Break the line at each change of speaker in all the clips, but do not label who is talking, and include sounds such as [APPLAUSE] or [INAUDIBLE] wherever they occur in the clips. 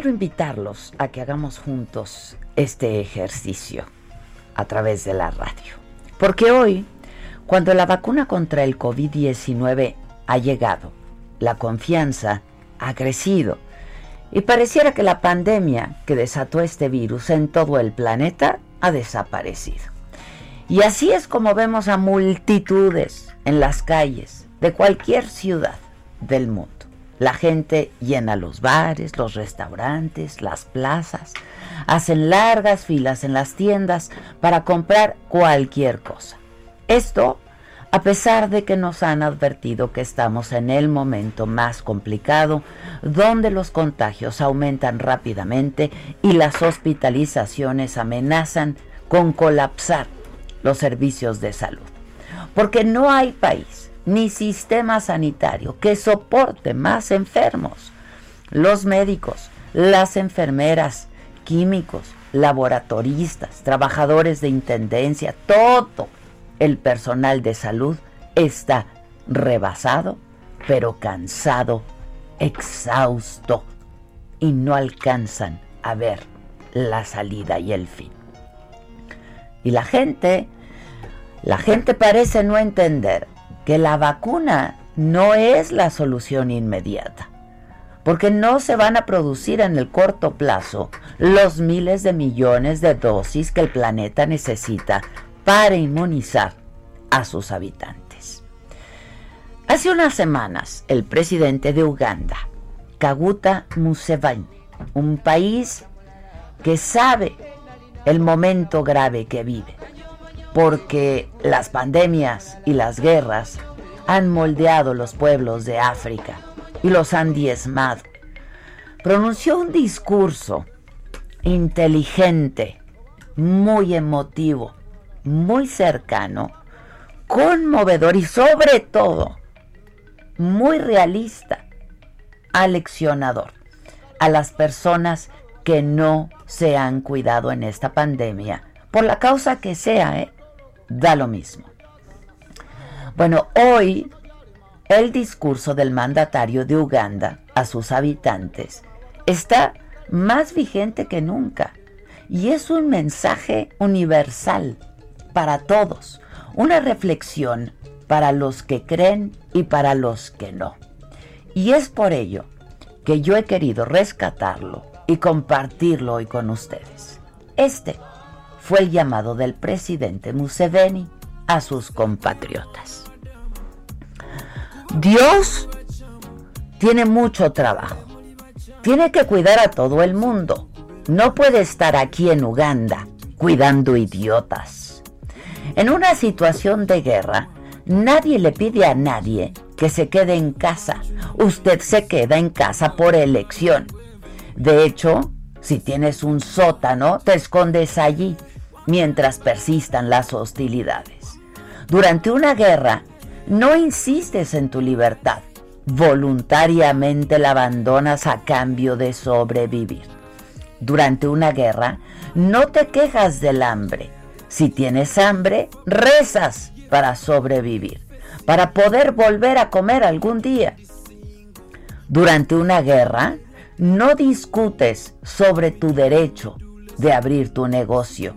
Quiero invitarlos a que hagamos juntos este ejercicio a través de la radio. Porque hoy, cuando la vacuna contra el COVID-19 ha llegado, la confianza ha crecido y pareciera que la pandemia que desató este virus en todo el planeta ha desaparecido. Y así es como vemos a multitudes en las calles de cualquier ciudad del mundo la gente llena los bares, los restaurantes, las plazas, hacen largas filas en las tiendas para comprar cualquier cosa. Esto a pesar de que nos han advertido que estamos en el momento más complicado, donde los contagios aumentan rápidamente y las hospitalizaciones amenazan con colapsar los servicios de salud. Porque no hay país ni sistema sanitario que soporte más enfermos. Los médicos, las enfermeras, químicos, laboratoristas, trabajadores de intendencia, todo el personal de salud está rebasado, pero cansado, exhausto y no alcanzan a ver la salida y el fin. Y la gente, la gente parece no entender que la vacuna no es la solución inmediata, porque no se van a producir en el corto plazo los miles de millones de dosis que el planeta necesita para inmunizar a sus habitantes. Hace unas semanas, el presidente de Uganda, Kaguta Museveni, un país que sabe el momento grave que vive, porque las pandemias y las guerras han moldeado los pueblos de África y los han diezmado. Pronunció un discurso inteligente, muy emotivo, muy cercano, conmovedor y sobre todo muy realista, aleccionador a las personas que no se han cuidado en esta pandemia, por la causa que sea, ¿eh? Da lo mismo. Bueno, hoy el discurso del mandatario de Uganda a sus habitantes está más vigente que nunca y es un mensaje universal para todos, una reflexión para los que creen y para los que no. Y es por ello que yo he querido rescatarlo y compartirlo hoy con ustedes. Este fue el llamado del presidente Museveni a sus compatriotas. Dios tiene mucho trabajo. Tiene que cuidar a todo el mundo. No puede estar aquí en Uganda cuidando idiotas. En una situación de guerra, nadie le pide a nadie que se quede en casa. Usted se queda en casa por elección. De hecho, si tienes un sótano, te escondes allí mientras persistan las hostilidades. Durante una guerra, no insistes en tu libertad, voluntariamente la abandonas a cambio de sobrevivir. Durante una guerra, no te quejas del hambre. Si tienes hambre, rezas para sobrevivir, para poder volver a comer algún día. Durante una guerra, no discutes sobre tu derecho de abrir tu negocio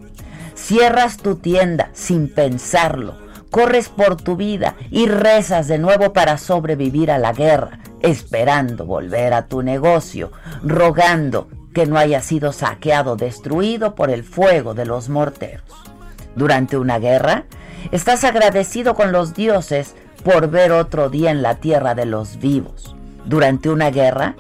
Cierras tu tienda sin pensarlo, corres por tu vida y rezas de nuevo para sobrevivir a la guerra, esperando volver a tu negocio, rogando que no haya sido saqueado, destruido por el fuego de los morteros. Durante una guerra, estás agradecido con los dioses por ver otro día en la tierra de los vivos. durante una guerra,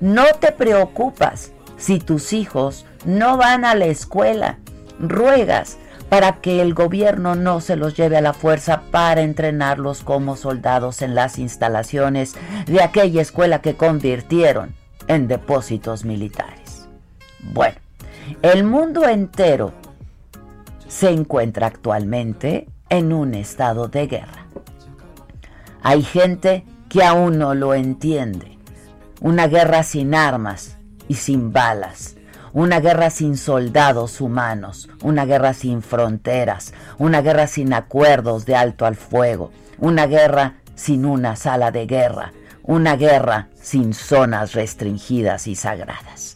no te preocupas si tus hijos no van a la escuela. Ruegas para que el gobierno no se los lleve a la fuerza para entrenarlos como soldados en las instalaciones de aquella escuela que convirtieron en depósitos militares. Bueno, el mundo entero se encuentra actualmente en un estado de guerra. Hay gente que aún no lo entiende. Una guerra sin armas y sin balas. Una guerra sin soldados humanos. Una guerra sin fronteras. Una guerra sin acuerdos de alto al fuego. Una guerra sin una sala de guerra. Una guerra sin zonas restringidas y sagradas.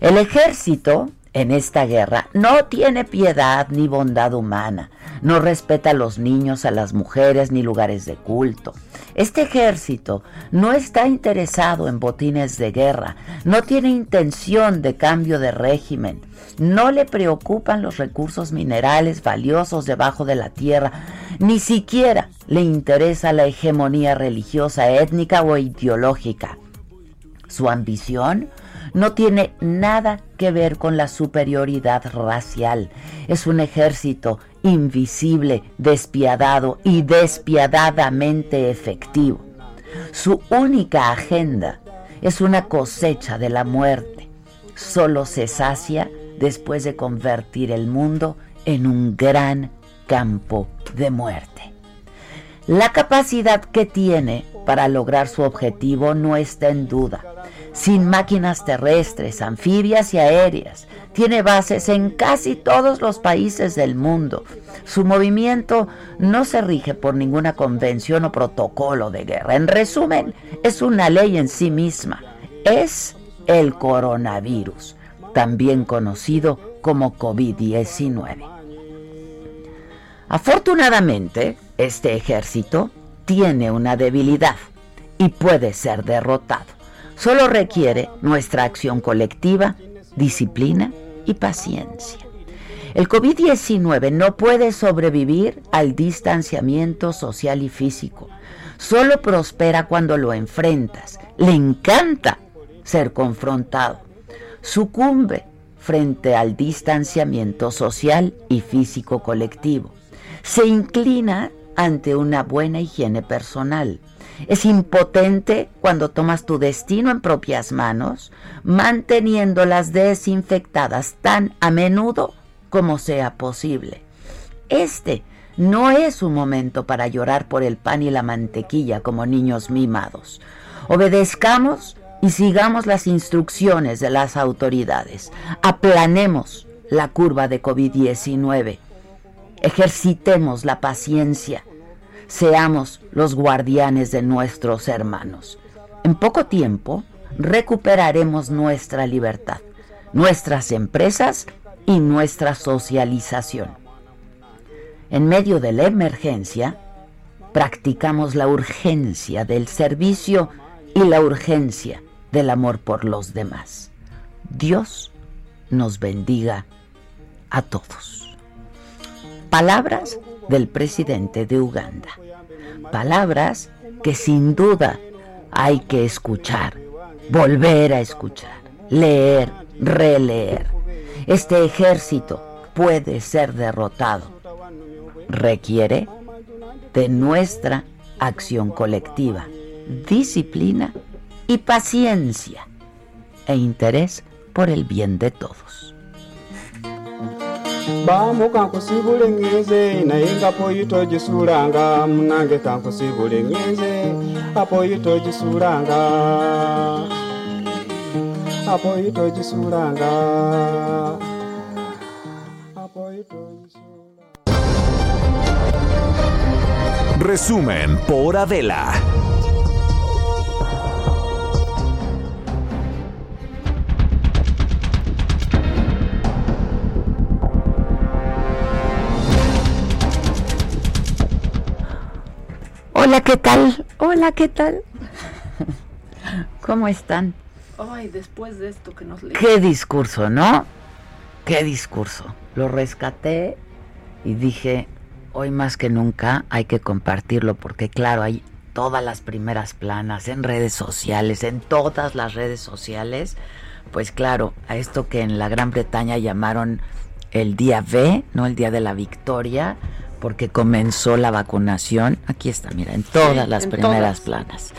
El ejército en esta guerra no tiene piedad ni bondad humana, no respeta a los niños, a las mujeres ni lugares de culto. Este ejército no está interesado en botines de guerra, no tiene intención de cambio de régimen, no le preocupan los recursos minerales valiosos debajo de la tierra, ni siquiera le interesa la hegemonía religiosa, étnica o ideológica. Su ambición no tiene nada que ver con la superioridad racial. Es un ejército invisible, despiadado y despiadadamente efectivo. Su única agenda es una cosecha de la muerte. Solo se sacia después de convertir el mundo en un gran campo de muerte. La capacidad que tiene para lograr su objetivo no está en duda sin máquinas terrestres, anfibias y aéreas. Tiene bases en casi todos los países del mundo. Su movimiento no se rige por ninguna convención o protocolo de guerra. En resumen, es una ley en sí misma. Es el coronavirus, también conocido como COVID-19. Afortunadamente, este ejército tiene una debilidad y puede ser derrotado. Solo requiere nuestra acción colectiva, disciplina y paciencia. El COVID-19 no puede sobrevivir al distanciamiento social y físico. Solo prospera cuando lo enfrentas. Le encanta ser confrontado. Sucumbe frente al distanciamiento social y físico colectivo. Se inclina ante una buena higiene personal es impotente cuando tomas tu destino en propias manos, manteniéndolas desinfectadas tan a menudo como sea posible. Este no es un momento para llorar por el pan y la mantequilla como niños mimados. Obedezcamos y sigamos las instrucciones de las autoridades. Aplanemos la curva de COVID-19. Ejercitemos la paciencia seamos los guardianes de nuestros hermanos. En poco tiempo recuperaremos nuestra libertad, nuestras empresas y nuestra socialización. En medio de la emergencia, practicamos la urgencia del servicio y la urgencia del amor por los demás. Dios nos bendiga a todos. Palabras del presidente de Uganda. Palabras que sin duda hay que escuchar, volver a escuchar, leer, releer. Este ejército puede ser derrotado. Requiere de nuestra acción colectiva, disciplina y paciencia e interés por el bien de todos. Bamu kankusibule ng'enze naye nga poyito gisulanga munange kankusibule ng'enze apoyito gisulanga apoyito gisulanga apoyito
Resumen por Adela.
Hola, ¿qué tal? Hola, ¿qué tal? ¿Cómo están?
Ay, después de esto que nos leí.
Qué discurso, ¿no? Qué discurso. Lo rescaté y dije, hoy más que nunca hay que compartirlo porque claro, hay todas las primeras planas, en redes sociales, en todas las redes sociales, pues claro, a esto que en la Gran Bretaña llamaron el día B, no el día de la victoria, porque comenzó la vacunación. Aquí está, mira, en todas las primeras planas.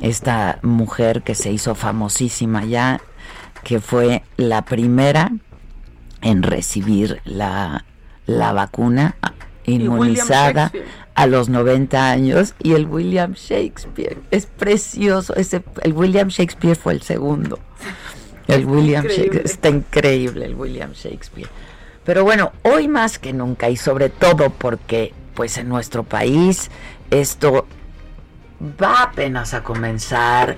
Esta mujer que se hizo famosísima ya, que fue la primera en recibir la, la vacuna inmunizada a los 90 años. Y el William Shakespeare es precioso. Ese el William Shakespeare fue el segundo. El William Shakespeare está increíble el William Shakespeare pero bueno hoy más que nunca y sobre todo porque pues en nuestro país esto va apenas a comenzar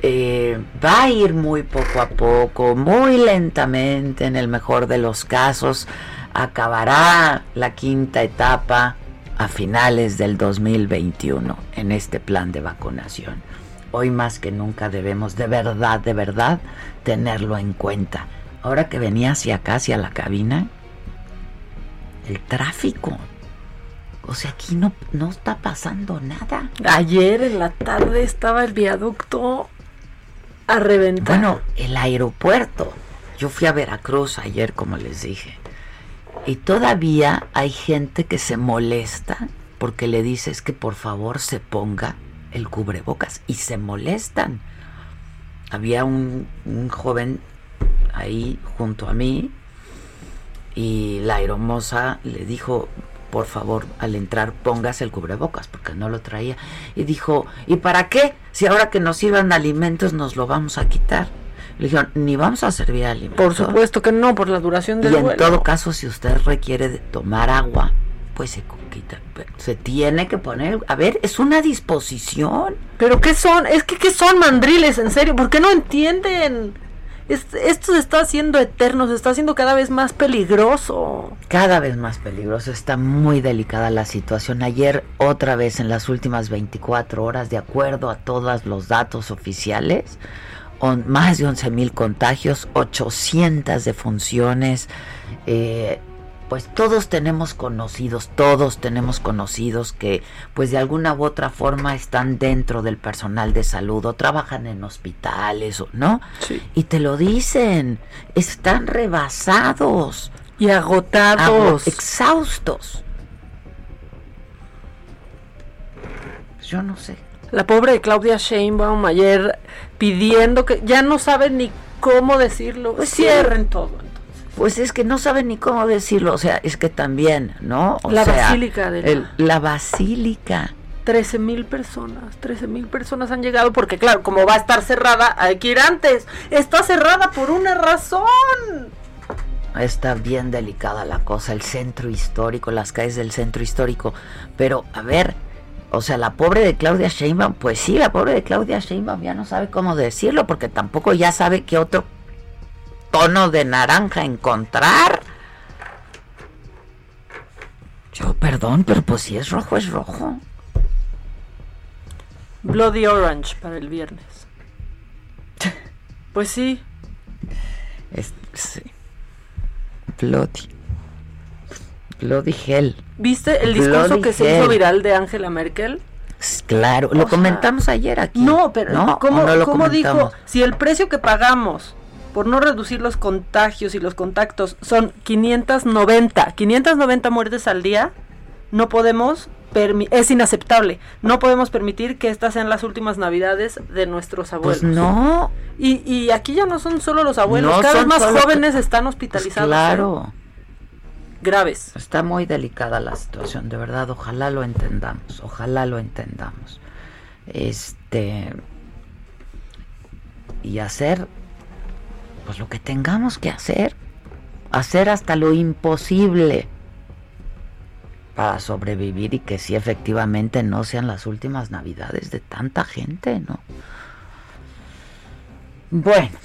eh, va a ir muy poco a poco, muy lentamente, en el mejor de los casos, acabará la quinta etapa a finales del 2021 en este plan de vacunación. Hoy más que nunca debemos de verdad, de verdad, tenerlo en cuenta. Ahora que venía hacia acá, hacia la cabina, el tráfico. O sea, aquí no, no está pasando nada.
Ayer en la tarde estaba el viaducto a reventar.
Bueno, el aeropuerto. Yo fui a Veracruz ayer, como les dije. Y todavía hay gente que se molesta porque le dices que por favor se ponga el cubrebocas. Y se molestan. Había un, un joven ahí junto a mí y la aeromoza le dijo, por favor, al entrar póngase el cubrebocas, porque no lo traía. Y dijo, ¿y para qué? Si ahora que nos sirvan alimentos nos lo vamos a quitar. Le dijeron, ni vamos a servir alimentos.
Por supuesto que no, por la duración del
Y en todo caso, si usted requiere de tomar agua, pues se quita. Se tiene que poner, a ver, es una disposición.
¿Pero qué son? Es que, ¿qué son mandriles? En serio, ¿por qué no entienden? Esto se está haciendo eterno, se está haciendo cada vez más peligroso.
Cada vez más peligroso, está muy delicada la situación. Ayer otra vez en las últimas 24 horas, de acuerdo a todos los datos oficiales, más de 11 mil contagios, 800 defunciones. Eh, pues todos tenemos conocidos, todos tenemos conocidos que pues de alguna u otra forma están dentro del personal de salud o trabajan en hospitales, ¿no?
Sí.
Y te lo dicen, están rebasados
y agotados,
exhaustos. Pues yo no sé.
La pobre de Claudia Sheinbaum ayer pidiendo que ya no sabe ni cómo decirlo,
pues
cierren todo.
Pues es que no saben ni cómo decirlo, o sea, es que también, ¿no?
la basílica de
la... la basílica.
13 mil personas, 13 mil personas han llegado porque claro, como va a estar cerrada, hay que ir antes. Está cerrada por una razón.
Está bien delicada la cosa, el centro histórico, las calles del centro histórico. Pero, a ver, o sea, la pobre de Claudia Sheinbaum, pues sí, la pobre de Claudia Sheinbaum ya no sabe cómo decirlo porque tampoco ya sabe qué otro tono de naranja encontrar. Yo, perdón, pero pues si es rojo, es rojo.
Bloody Orange para el viernes. [LAUGHS] Pues sí.
Es, sí. Bloody. Bloody Hell.
¿Viste el discurso que se hizo viral de Angela Merkel?
Claro, lo comentamos ayer aquí.
No, pero ¿no? ¿cómo, dijo? Si el precio que pagamos por no reducir los contagios y los contactos son 590, 590 muertes al día, no podemos es inaceptable. No podemos permitir que estas sean las últimas navidades de nuestros abuelos.
Pues no.
Y, y aquí ya no son solo los abuelos, cada vez más jóvenes están hospitalizados.
Pues claro.
Graves.
Está muy delicada la situación, de verdad. Ojalá lo entendamos. Ojalá lo entendamos. Este. Y hacer pues lo que tengamos que hacer, hacer hasta lo imposible para sobrevivir y que sí efectivamente no sean las últimas navidades de tanta gente, ¿no? Bueno,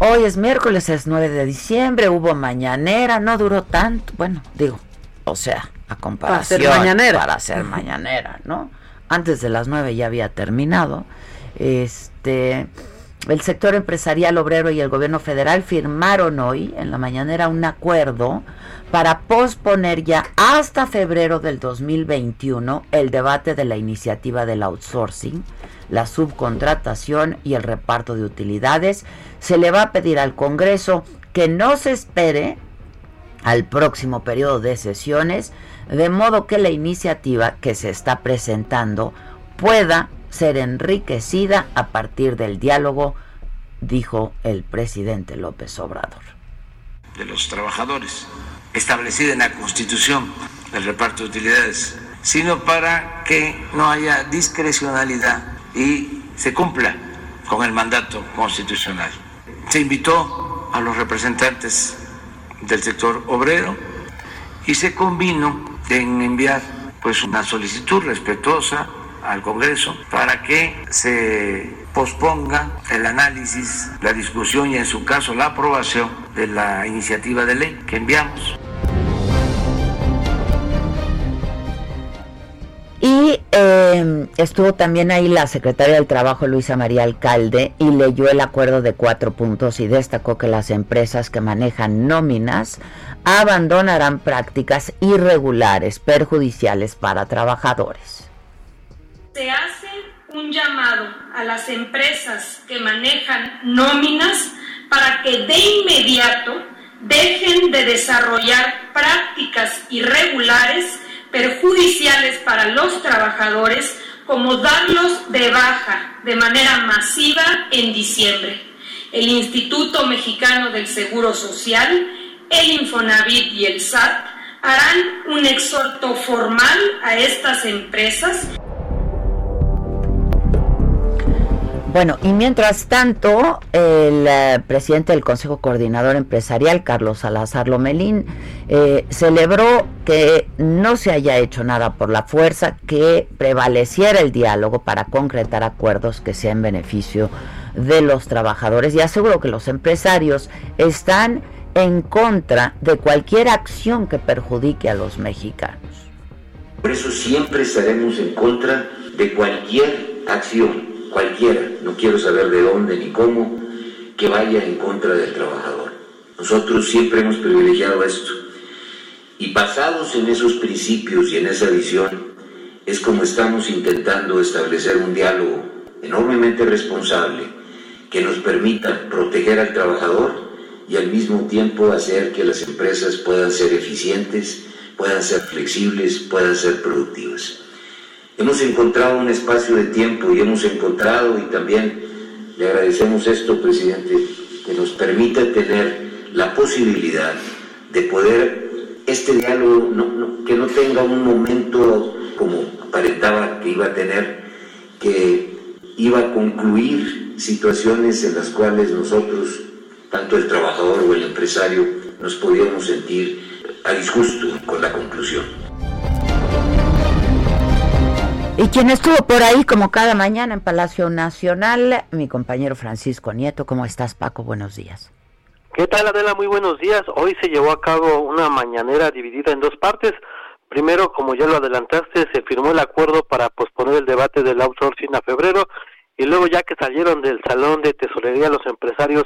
hoy es miércoles, es 9 de diciembre, hubo mañanera, no duró tanto, bueno, digo, o sea, a comparación
para ser mañanera,
para ser mañanera ¿no? Antes de las 9 ya había terminado, este el sector empresarial obrero y el gobierno federal firmaron hoy en la mañanera un acuerdo para posponer ya hasta febrero del 2021 el debate de la iniciativa del outsourcing, la subcontratación y el reparto de utilidades. Se le va a pedir al Congreso que no se espere al próximo periodo de sesiones, de modo que la iniciativa que se está presentando pueda ser enriquecida a partir del diálogo, dijo el presidente López Obrador.
De los trabajadores, establecida en la Constitución el reparto de utilidades, sino para que no haya discrecionalidad y se cumpla con el mandato constitucional. Se invitó a los representantes del sector obrero y se convino en enviar pues una solicitud respetuosa al Congreso para que se posponga el análisis, la discusión y en su caso la aprobación de la iniciativa de ley que enviamos.
Y eh, estuvo también ahí la secretaria del Trabajo, Luisa María Alcalde, y leyó el acuerdo de cuatro puntos y destacó que las empresas que manejan nóminas abandonarán prácticas irregulares, perjudiciales para trabajadores.
Se hace un llamado a las empresas que manejan nóminas para que de inmediato dejen de desarrollar prácticas irregulares perjudiciales para los trabajadores como darlos de baja de manera masiva en diciembre. El Instituto Mexicano del Seguro Social, el Infonavit y el SAT harán un exhorto formal a estas empresas
Bueno, y mientras tanto, el eh, presidente del Consejo Coordinador Empresarial, Carlos Salazar Lomelín, eh, celebró que no se haya hecho nada por la fuerza, que prevaleciera el diálogo para concretar acuerdos que sean en beneficio de los trabajadores y aseguró que los empresarios están en contra de cualquier acción que perjudique a los mexicanos.
Por eso siempre estaremos en contra de cualquier acción cualquiera, no quiero saber de dónde ni cómo, que vaya en contra del trabajador. Nosotros siempre hemos privilegiado esto. Y basados en esos principios y en esa visión, es como estamos intentando establecer un diálogo enormemente responsable que nos permita proteger al trabajador y al mismo tiempo hacer que las empresas puedan ser eficientes, puedan ser flexibles, puedan ser productivas. Hemos encontrado un espacio de tiempo y hemos encontrado, y también le agradecemos esto, presidente, que nos permita tener la posibilidad de poder este diálogo, que no tenga un momento como aparentaba que iba a tener, que iba a concluir situaciones en las cuales nosotros, tanto el trabajador o el empresario, nos podíamos sentir a disgusto con la conclusión.
Y quien estuvo por ahí como cada mañana en Palacio Nacional, mi compañero Francisco Nieto. ¿Cómo estás, Paco? Buenos días.
¿Qué tal, Adela? Muy buenos días. Hoy se llevó a cabo una mañanera dividida en dos partes. Primero, como ya lo adelantaste, se firmó el acuerdo para posponer el debate del outsourcing a febrero y luego ya que salieron del salón de tesorería los empresarios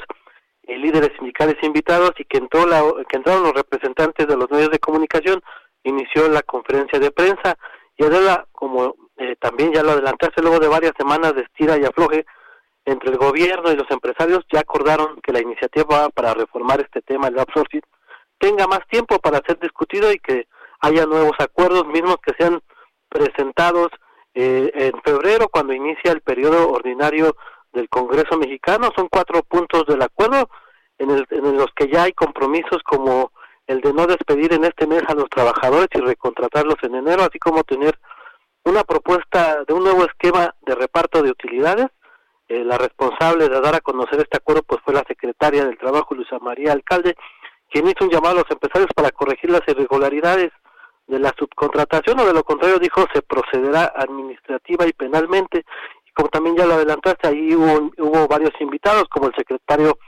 y líderes sindicales invitados y que, entró la, que entraron los representantes de los medios de comunicación, inició la conferencia de prensa y Adela, como eh, también ya lo adelantaste luego de varias semanas de estira y afloje entre el gobierno y los empresarios, ya acordaron que la iniciativa para reformar este tema, el outsourcing, tenga más tiempo para ser discutido y que haya nuevos acuerdos mismos que sean presentados eh, en febrero cuando inicia el periodo ordinario del Congreso mexicano. Son cuatro puntos del acuerdo en, el, en los que ya hay compromisos como el de no despedir en este mes a los trabajadores y recontratarlos en enero, así como tener una propuesta de un nuevo esquema de reparto de utilidades. Eh, la responsable de dar a conocer este acuerdo pues fue la secretaria del Trabajo, Luisa María Alcalde, quien hizo un llamado a los empresarios para corregir las irregularidades de la subcontratación o de lo contrario dijo se procederá administrativa y penalmente y como también ya lo adelantaste ahí hubo, hubo varios invitados como el secretario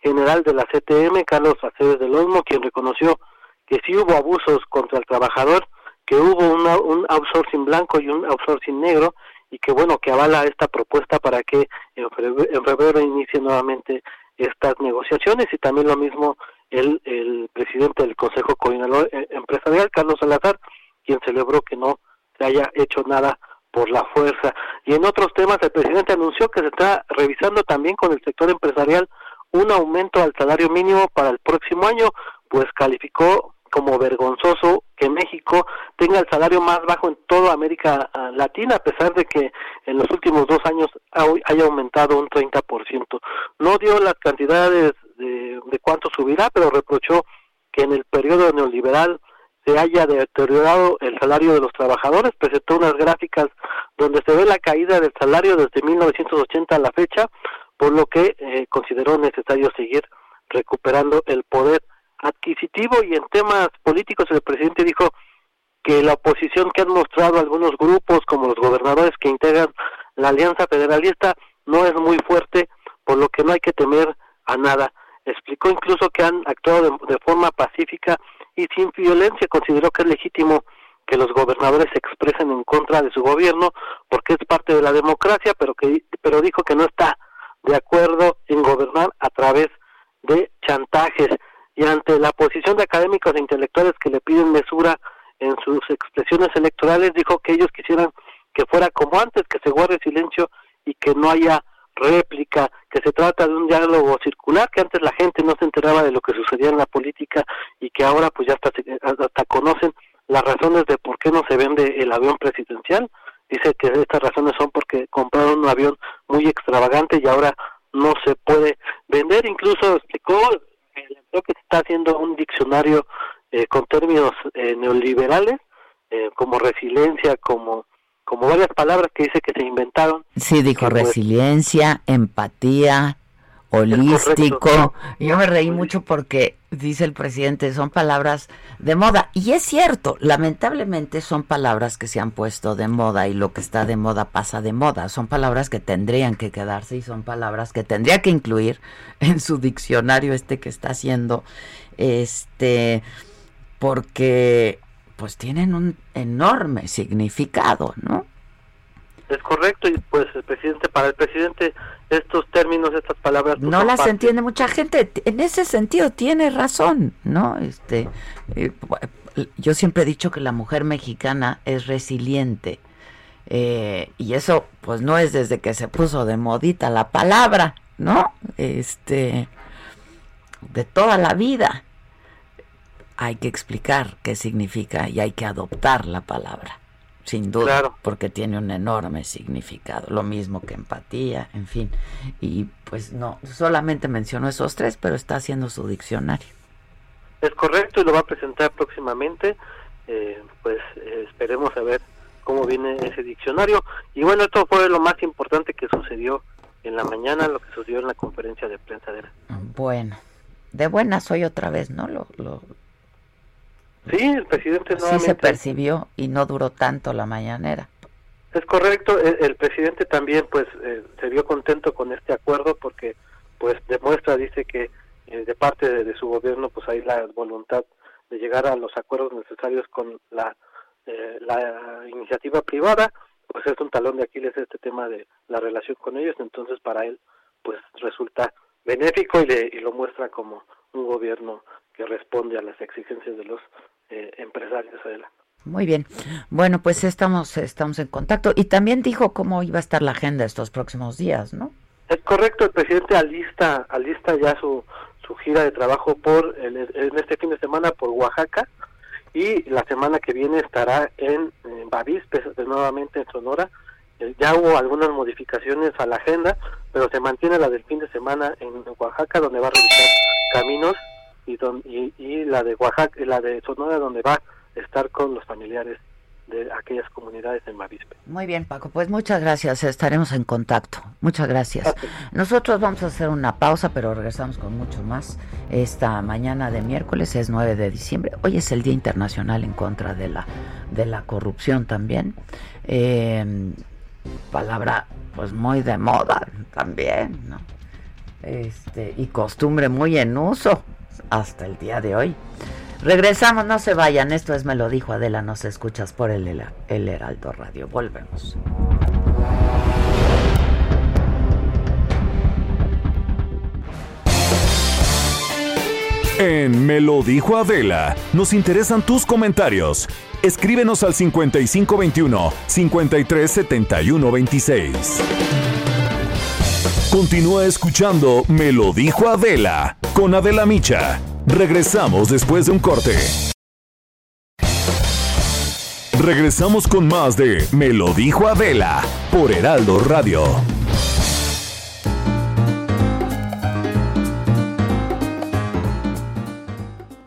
general de la CTM Carlos Aceves del Olmo quien reconoció que sí hubo abusos contra el trabajador que hubo un outsourcing blanco y un outsourcing negro y que bueno, que avala esta propuesta para que en febrero, en febrero inicie nuevamente estas negociaciones y también lo mismo el, el presidente del Consejo Coordinador eh, Empresarial, Carlos Salazar, quien celebró que no se haya hecho nada por la fuerza. Y en otros temas, el presidente anunció que se está revisando también con el sector empresarial un aumento al salario mínimo para el próximo año, pues calificó como vergonzoso que México tenga el salario más bajo en toda América ah, Latina, a pesar de que en los últimos dos años haya aumentado un 30%. No dio las cantidades de, de cuánto subirá, pero reprochó que en el periodo neoliberal se haya deteriorado el salario de los trabajadores, presentó unas gráficas donde se ve la caída del salario desde 1980 a la fecha, por lo que eh, consideró necesario seguir recuperando el poder adquisitivo y en temas políticos el presidente dijo que la oposición que han mostrado algunos grupos como los gobernadores que integran la Alianza Federalista no es muy fuerte, por lo que no hay que temer a nada. Explicó incluso que han actuado de forma pacífica y sin violencia consideró que es legítimo que los gobernadores se expresen en contra de su gobierno porque es parte de la democracia, pero que pero dijo que no está de acuerdo en gobernar a través de chantajes y ante la posición de académicos e intelectuales que le piden mesura en sus expresiones electorales dijo que ellos quisieran que fuera como antes, que se guarde silencio y que no haya réplica, que se trata de un diálogo circular, que antes la gente no se enteraba de lo que sucedía en la política y que ahora pues ya hasta, hasta conocen las razones de por qué no se vende el avión presidencial. Dice que estas razones son porque compraron un avión muy extravagante y ahora no se puede vender. Incluso explicó creo que se está haciendo un diccionario eh, con términos eh, neoliberales, eh, como resiliencia, como como varias palabras que dice que se inventaron.
Sí, dijo pues, resiliencia, empatía, holístico. Yo me reí mucho porque dice el presidente, son palabras de moda. Y es cierto, lamentablemente son palabras que se han puesto de moda y lo que está de moda pasa de moda. Son palabras que tendrían que quedarse y son palabras que tendría que incluir [LAUGHS] en su diccionario este que está haciendo. Este, porque pues tienen un enorme significado, ¿no?
Es correcto y pues el presidente para el presidente estos términos, estas palabras
pues, no las entiende mucha gente. En ese sentido tiene razón, ¿no? Este eh, yo siempre he dicho que la mujer mexicana es resiliente. Eh, y eso pues no es desde que se puso de modita la palabra, ¿no? Este de toda la vida hay que explicar qué significa y hay que adoptar la palabra, sin duda, porque tiene un enorme significado, lo mismo que empatía, en fin. Y pues no, solamente mencionó esos tres, pero está haciendo su diccionario.
Es correcto y lo va a presentar próximamente, eh, pues eh, esperemos a ver cómo viene ese diccionario. Y bueno, esto fue lo más importante que sucedió en la mañana, lo que sucedió en la conferencia de prensa de
Bueno, de buenas hoy otra vez, ¿no? Lo, lo,
Sí, el presidente
Sí se percibió y no duró tanto la mañanera.
Es correcto, el, presidente también pues eh, se vio contento con este acuerdo porque pues demuestra, dice que eh, de parte de, su gobierno pues hay la voluntad de llegar a los acuerdos necesarios con la, eh, la iniciativa privada, pues es un talón de Aquiles este tema de la relación con ellos, entonces para él pues resulta benéfico y, le, y lo muestra como un gobierno que responde a las exigencias de los eh, empresarios, Adela.
Muy bien. Bueno, pues estamos, estamos en contacto. Y también dijo cómo iba a estar la agenda estos próximos días, ¿no?
Es correcto, el presidente alista, alista ya su, su gira de trabajo por en, este fin de semana por Oaxaca y la semana que viene estará en, en Bavispe, nuevamente en Sonora. Eh, ya hubo algunas modificaciones a la agenda, pero se mantiene la del fin de semana en Oaxaca, donde va a revisar caminos y, y, la de Oaxaca, la de Sonora, donde va a estar con los familiares de aquellas comunidades en Mavispe.
Muy bien, Paco, pues muchas gracias, estaremos en contacto. Muchas gracias. Nosotros vamos a hacer una pausa, pero regresamos con mucho más. Esta mañana de miércoles es 9 de diciembre. Hoy es el Día Internacional en contra de la de la corrupción también. Eh, palabra pues muy de moda también, ¿no? Este, y costumbre muy en uso hasta el día de hoy. Regresamos, no se vayan. Esto es Me lo dijo Adela, nos escuchas por el, el Heraldo Radio. Volvemos.
En Me lo dijo Adela, nos interesan tus comentarios. Escríbenos al 5521 537126. Continúa escuchando Me lo dijo Adela con Adela Micha. Regresamos después de un corte. Regresamos con más de Me lo dijo Adela por Heraldo Radio.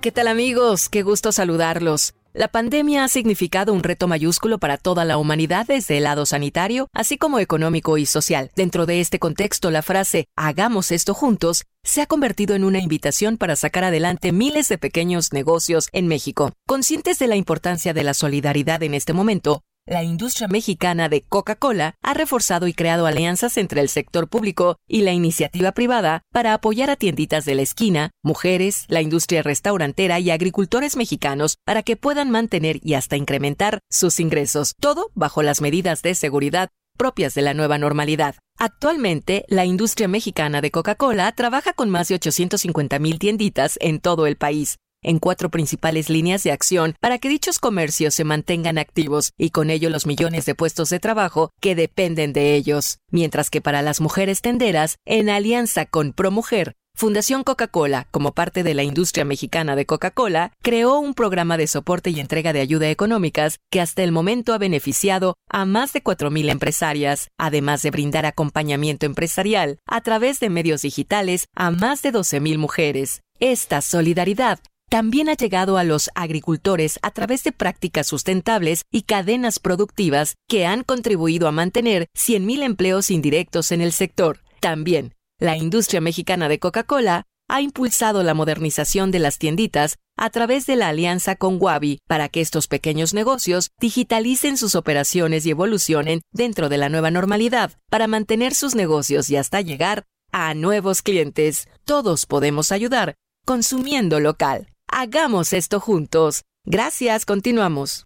¿Qué tal amigos? Qué gusto saludarlos. La pandemia ha significado un reto mayúsculo para toda la humanidad desde el lado sanitario, así como económico y social. Dentro de este contexto, la frase hagamos esto juntos se ha convertido en una invitación para sacar adelante miles de pequeños negocios en México. Conscientes de la importancia de la solidaridad en este momento, la industria mexicana de Coca-Cola ha reforzado y creado alianzas entre el sector público y la iniciativa privada para apoyar a tienditas de la esquina, mujeres, la industria restaurantera y agricultores mexicanos para que puedan mantener y hasta incrementar sus ingresos, todo bajo las medidas de seguridad propias de la nueva normalidad. Actualmente, la industria mexicana de Coca-Cola trabaja con más de 850 mil tienditas en todo el país, en cuatro principales líneas de acción para que dichos comercios se mantengan activos y con ello los millones de puestos de trabajo que dependen de ellos. Mientras que para las mujeres tenderas, en alianza con ProMujer, Fundación Coca-Cola, como parte de la industria mexicana de Coca-Cola, creó un programa de soporte y entrega de ayuda económicas que hasta el momento ha beneficiado a más de 4.000 empresarias, además de brindar acompañamiento empresarial a través de medios digitales a más de 12.000 mujeres. Esta solidaridad también ha llegado a los agricultores a través de prácticas sustentables y cadenas productivas que han contribuido a mantener 100.000 empleos indirectos en el sector. También, la industria mexicana de Coca-Cola ha impulsado la modernización de las tienditas a través de la alianza con Wabi para que estos pequeños negocios digitalicen sus operaciones y evolucionen dentro de la nueva normalidad para mantener sus negocios y hasta llegar a nuevos clientes. Todos podemos ayudar consumiendo local. Hagamos esto juntos. Gracias, continuamos.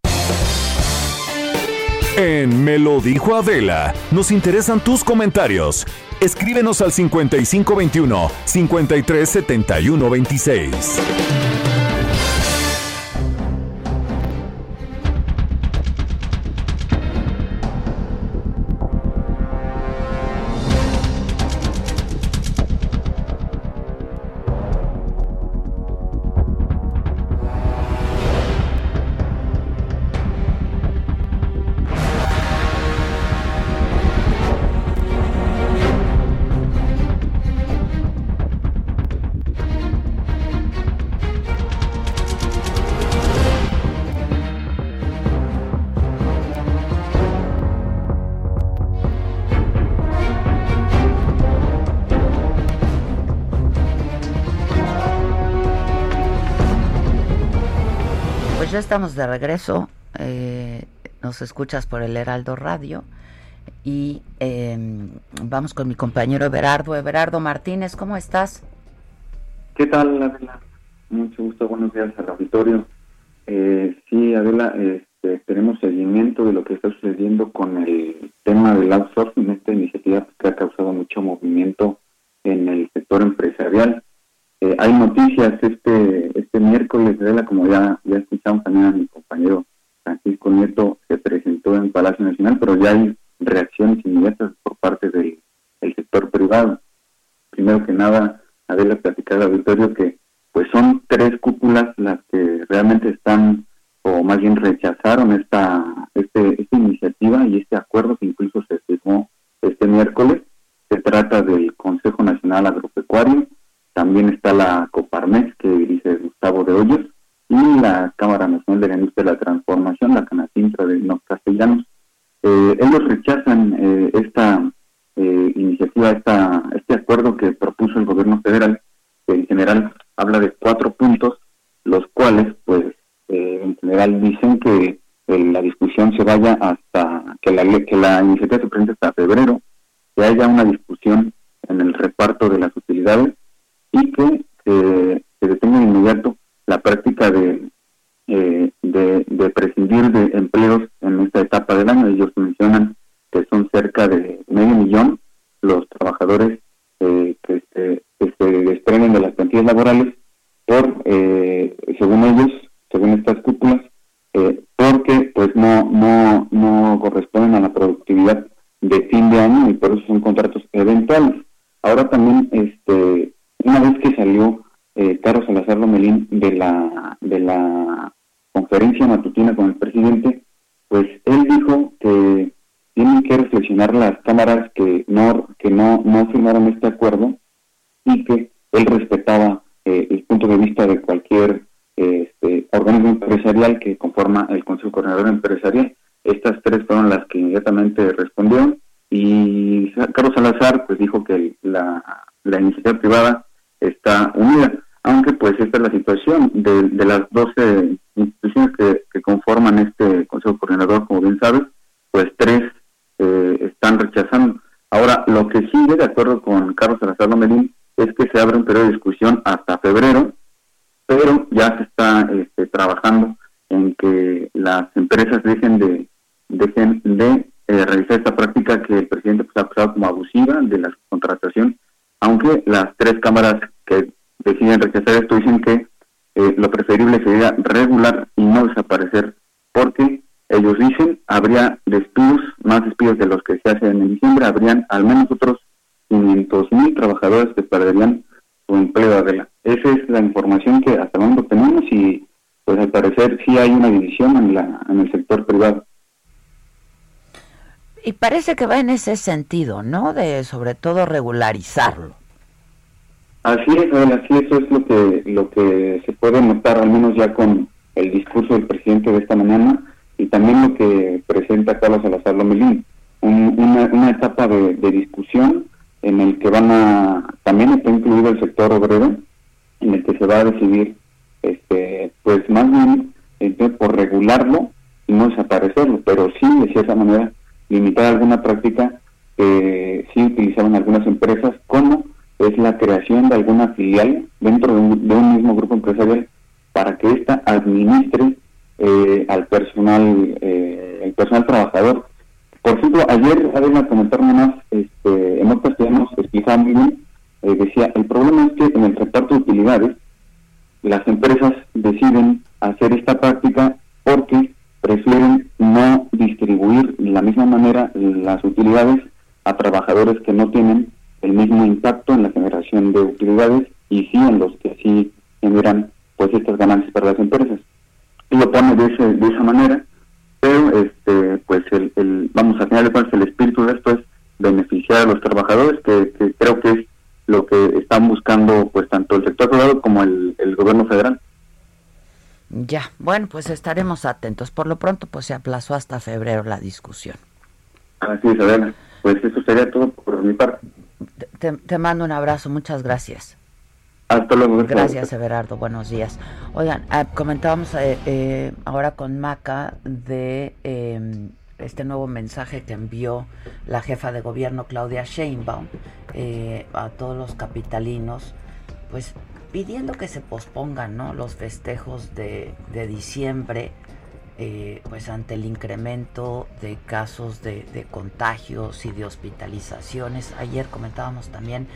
En Me lo dijo Adela, nos interesan tus comentarios. Escríbenos al 5521 537126.
Estamos de regreso. Eh, nos escuchas por el Heraldo Radio. Y em, vamos con mi compañero Everardo. Everardo Martínez, ¿cómo estás?
¿Qué tal, Adela? Mucho gusto, buenos días al auditorio. Eh, sí, Adela, este, tenemos seguimiento de lo que está sucediendo con el tema del outsourcing, esta iniciativa que ha causado mucho movimiento en el sector empresarial. Eh, hay noticias este este miércoles, de la como ya, ya escuchamos también a mi compañero Francisco Nieto, se presentó en Palacio Nacional, pero ya hay reacciones inmediatas por parte del, sector privado. Primero que nada, Adela platicar al auditorio que que
va en ese sentido, ¿no? De sobre todo regularizarlo.
Así es, así eso es lo que lo que se puede notar, al menos ya con el discurso del presidente de esta mañana y también lo que presenta Carlos Salazar Lomelín, una, una etapa de, discusión en el que van a, también está incluido el sector obrero, en el que se va a decidir, este, pues más bien este, por regularlo y no desaparecerlo, pero sí, de cierta manera, limitar alguna práctica que sí utilizaban algunas empresas, como es la creación de alguna filial dentro de un, mismo grupo empresarial para que ésta administre eh, al personal, eh, el personal trabajador. Por ejemplo, ayer, además comentar más, este, en otras que hemos eh, decía, el problema es que en el reparto de utilidades, las empresas deciden hacer esta práctica porque prefieren no distribuir de la misma manera las utilidades a trabajadores que no tienen el mismo impacto en la generación de utilidades y sí en los que sí generan pues estas ganancias para las empresas. Y lo pone de, ese, de esa manera pero este pues el, vamos a final de el espíritu de esto es beneficiar a los trabajadores que, creo que es lo que están buscando pues tanto el sector privado como el, gobierno federal
ya bueno pues estaremos atentos. Por lo pronto pues se aplazó hasta febrero la discusión.
Así es Adela. Pues eso sería todo por mi parte.
Te, te mando un abrazo. Muchas gracias.
Hasta luego.
Gracias, Everardo. Buenos días. Oigan, ah, comentábamos eh, eh, ahora con Maca de em, este nuevo mensaje que envió la jefa de gobierno Claudia Sheinbaum eh, a todos los capitalinos, pues pidiendo que se pospongan ¿no? los festejos de, de diciembre, pues ante el incremento de casos de, de contagios y de hospitalizaciones. Ayer comentábamos también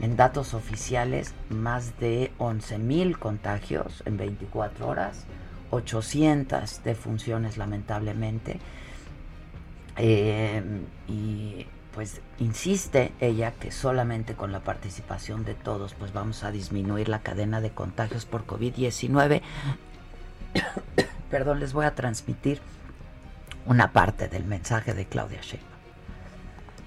en datos oficiales, más de 11.000 contagios en 24 horas, 800 defunciones lamentablemente. Eh, y pues insiste ella que solamente con la participación de todos pues vamos a disminuir la cadena de contagios por COVID-19. [COUGHS] Perdón, les voy a transmitir una parte del mensaje de Claudia Sheinbaum.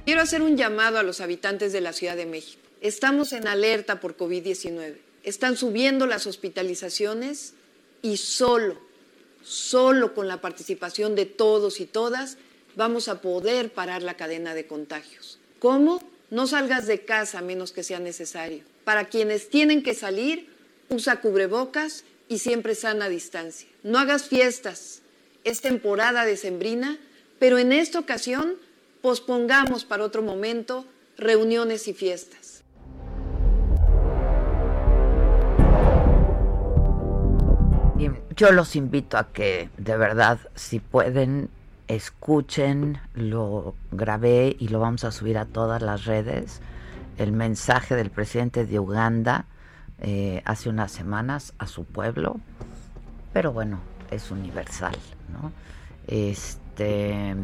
Quiero hacer un llamado a los habitantes de la Ciudad de México Estamos en alerta por COVID-19. Están subiendo las hospitalizaciones y solo, solo con la participación de todos y todas vamos a poder parar la cadena de contagios. ¿Cómo? No salgas de casa a menos que sea necesario. Para quienes tienen que salir, usa cubrebocas y siempre sana distancia. No hagas fiestas. Es temporada decembrina, pero en esta ocasión pospongamos para otro momento reuniones y fiestas.
yo los invito a que de verdad, si pueden, escuchen, lo grabé y lo vamos a subir a todas las redes, el mensaje del presidente de Uganda, eh, hace unas semanas a su pueblo, pero bueno, es universal, ¿no? Este,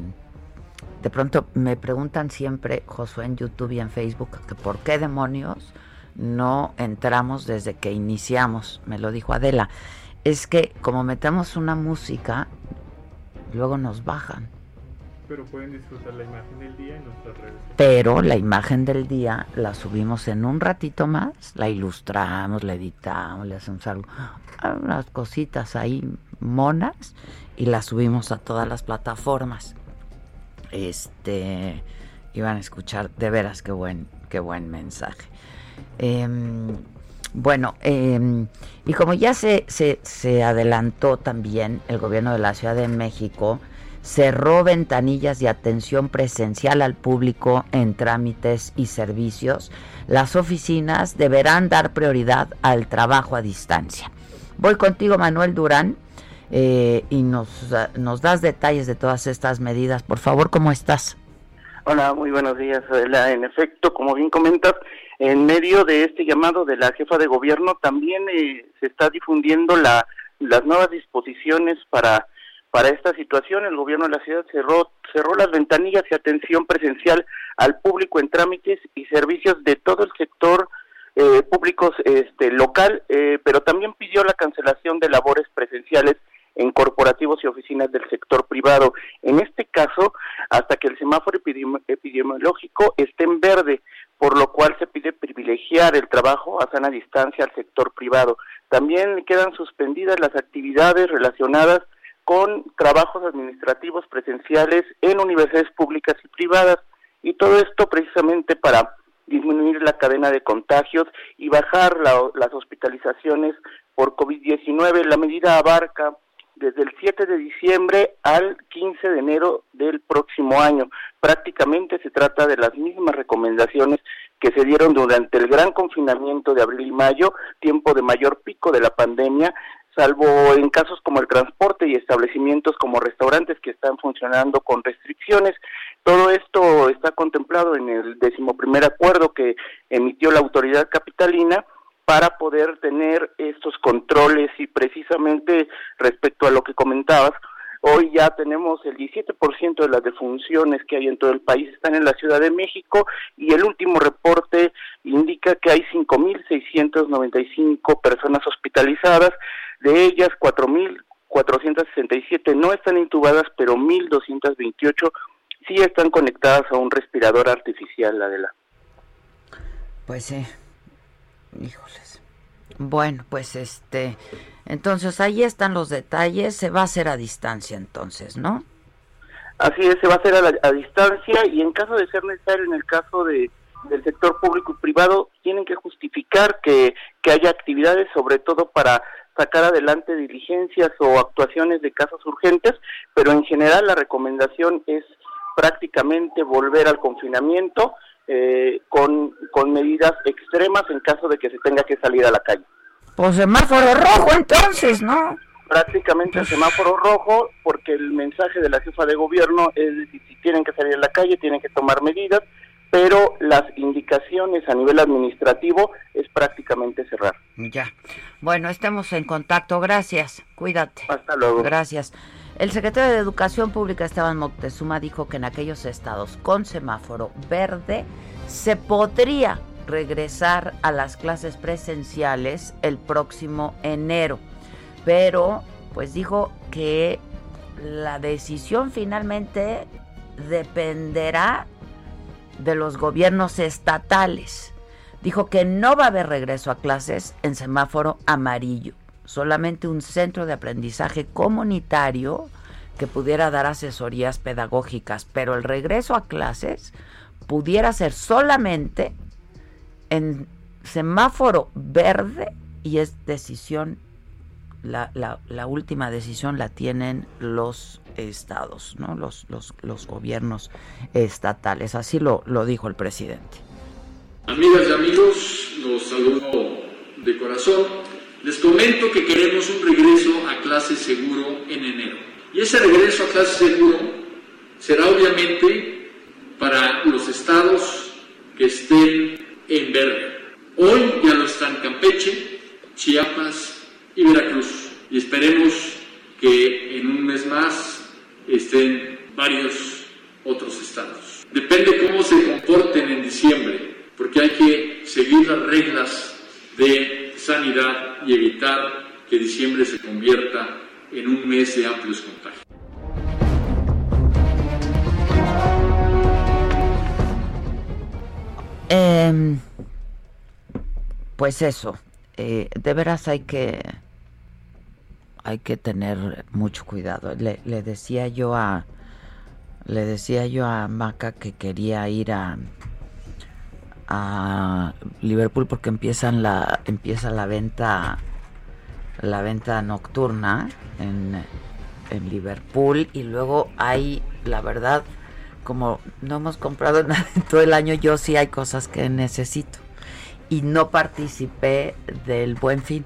de pronto me preguntan siempre, Josué, en YouTube y en Facebook, que por qué demonios no entramos desde que iniciamos, me lo dijo Adela. Es que como metemos una música, luego nos bajan.
Pero pueden disfrutar la imagen del día en nuestras redes.
Pero la imagen del día la subimos en un ratito más, la ilustramos, la editamos, le hacemos algo, unas cositas ahí monas y la subimos a todas las plataformas. Este, iban a escuchar, de veras, qué buen, qué buen mensaje. Em, bueno, em, y como ya se, se, se adelantó también, el gobierno de la Ciudad de México cerró ventanillas de atención presencial al público en trámites y servicios. Las oficinas deberán dar prioridad al trabajo a distancia. Voy contigo, Manuel Durán, eh, y nos, nos das detalles de todas estas medidas. Por favor, ¿cómo estás?
Hola, muy buenos días. En efecto, como bien comentas, en medio de este llamado de la jefa de gobierno también eh, se está difundiendo la, las nuevas disposiciones para para esta situación, el gobierno de la ciudad cerró, cerró las ventanillas y atención presencial al público en trámites y servicios de todo el sector eh, públicos este, local, eh, pero también pidió la cancelación de labores presenciales en corporativos y oficinas del sector privado. En este caso, hasta que el semáforo epidemiológico esté en verde, por lo cual se pide privilegiar el trabajo a sana distancia al sector privado. También quedan suspendidas las actividades relacionadas con trabajos administrativos presenciales en universidades públicas y privadas y todo esto precisamente para disminuir la cadena de contagios y bajar las hospitalizaciones por COVID-19. La medida abarca desde el 7 de diciembre al 15 de enero del próximo año. Prácticamente se trata de las mismas recomendaciones que se dieron durante el gran confinamiento de abril y mayo, tiempo de mayor pico de la pandemia, salvo en casos como el transporte y establecimientos como restaurantes que están funcionando con restricciones. Todo esto está contemplado en el decimoprimer acuerdo que emitió la autoridad capitalina para poder tener estos controles y precisamente respecto a lo que comentabas, Hoy ya tenemos el 17% de las defunciones que hay en todo el país están en la Ciudad de México y el último reporte indica que hay 5.695 personas hospitalizadas, de ellas 4.467 no están intubadas, pero 1.228 sí están conectadas a un respirador artificial, Adela.
Pues sí, híjoles. Bueno, pues este, entonces ahí están los detalles, se va a hacer a distancia entonces, ¿no?
Así es, se va a hacer a, distancia y en caso de ser necesario, en el caso de, del sector público y privado, tienen que justificar que, que haya actividades, sobre todo para sacar adelante diligencias o actuaciones de casos urgentes, pero en general la recomendación es prácticamente volver al confinamiento eh, con, con medidas extremas en caso de que se tenga que salir a la calle.
Pues semáforo rojo entonces, ¿no?
Prácticamente el semáforo rojo, porque el mensaje de la jefa de gobierno es decir, si tienen que salir a la calle, tienen que tomar medidas, pero las indicaciones a nivel administrativo es prácticamente cerrar.
Ya. Bueno, estemos en contacto. Gracias. Cuídate.
Hasta luego.
Gracias. El secretario de Educación Pública, Esteban Moctezuma, dijo que en aquellos estados con semáforo verde se podría regresar a las clases presenciales el próximo enero. Pero, pues dijo que la decisión finalmente dependerá de los gobiernos estatales. Dijo que no va a haber regreso a clases en semáforo amarillo, solamente un centro de aprendizaje comunitario que pudiera dar asesorías pedagógicas, pero el regreso a clases pudiera ser solamente en semáforo verde y es decisión, la, última decisión la tienen los estados, ¿no? los gobiernos estatales. Así lo, lo dijo el presidente.
Amigas y amigos, los saludo de corazón. Les comento que queremos un regreso a clase seguro en enero. Y ese regreso a clase seguro será obviamente para los estados que estén en verde. Hoy ya lo están Campeche, Chiapas y Veracruz. Y esperemos que en un mes más estén varios otros estados. Depende cómo se comporten en diciembre, porque hay que seguir las reglas de sanidad y evitar que diciembre se convierta en un mes de amplios contagios.
Eh, pues eso, eh, de veras hay que hay que tener mucho cuidado. Le, le, decía yo a le decía yo a Maca que quería ir a a Liverpool porque empiezan la empieza la venta la venta nocturna en, en Liverpool y luego hay la verdad como no hemos comprado [LAUGHS] nada en todo el año yo sí hay cosas que necesito y no participé del buen fin.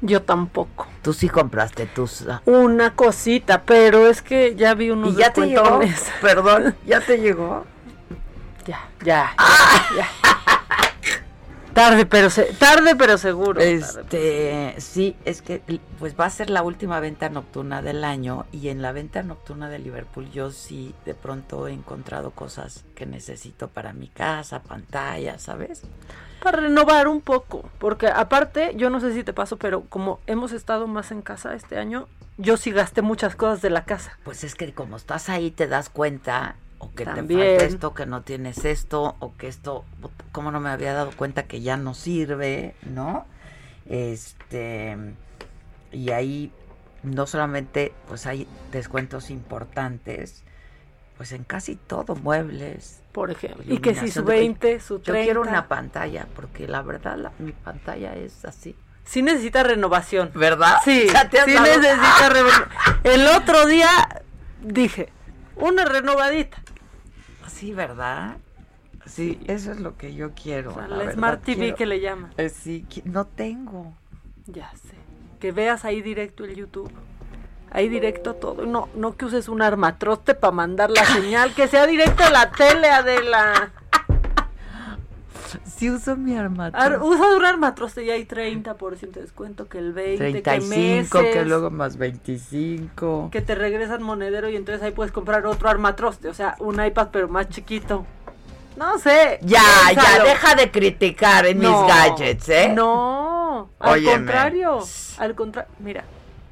Yo tampoco.
Tú sí compraste tus...
Ah. Una cosita, pero es que ya vi unos
¿Y ya te llegó? [LAUGHS] Perdón, ¿ya te llegó?
Ya, ya, ya, Tarde pero se, tarde pero seguro.
Este, sí, es que pues va a ser la última venta nocturna del año y en la venta nocturna de Liverpool yo sí de pronto he encontrado cosas que necesito para mi casa, pantalla, ¿sabes?
para renovar un poco, porque aparte, yo no sé si te pasó, pero como hemos estado más en casa este año, yo sí gasté muchas cosas de la casa.
Pues es que como estás ahí te das cuenta o que te falta esto, que no tienes esto, o que esto, como no me había dado cuenta que ya no sirve, ¿no? Este, y ahí no solamente pues hay descuentos importantes, pues en casi todo, muebles.
Por ejemplo. Y que si su 20, su 30.
Yo quiero una pantalla, porque la verdad mi pantalla es así.
Sí necesita renovación.
¿Verdad?
Sí, [LAUGHS] sí necesita [LAUGHS] renovación. El otro día dije, una renovadita.
Sí, ¿verdad? Sí, eso es lo que yo quiero.
la, Smart TV que le llaman.
Eh, sí, no tengo.
Ya sé. Que veas ahí directo el YouTube ahí directo todo. No, no que uses un armatroste para mandar la señal, que sea directo a la tele, Adela. [LAUGHS]
Si uso mi armatroste.
usa un armatroste y hay 30% de descuento, que el 20,
35, que, que luego más 25.
Que te regresan monedero y entonces ahí puedes comprar otro armatroste, o sea, un iPad pero más chiquito. No sé.
Ya, ya, deja de criticar en mis gadgets, ¿eh?
No, al contrario, al contrario, mira,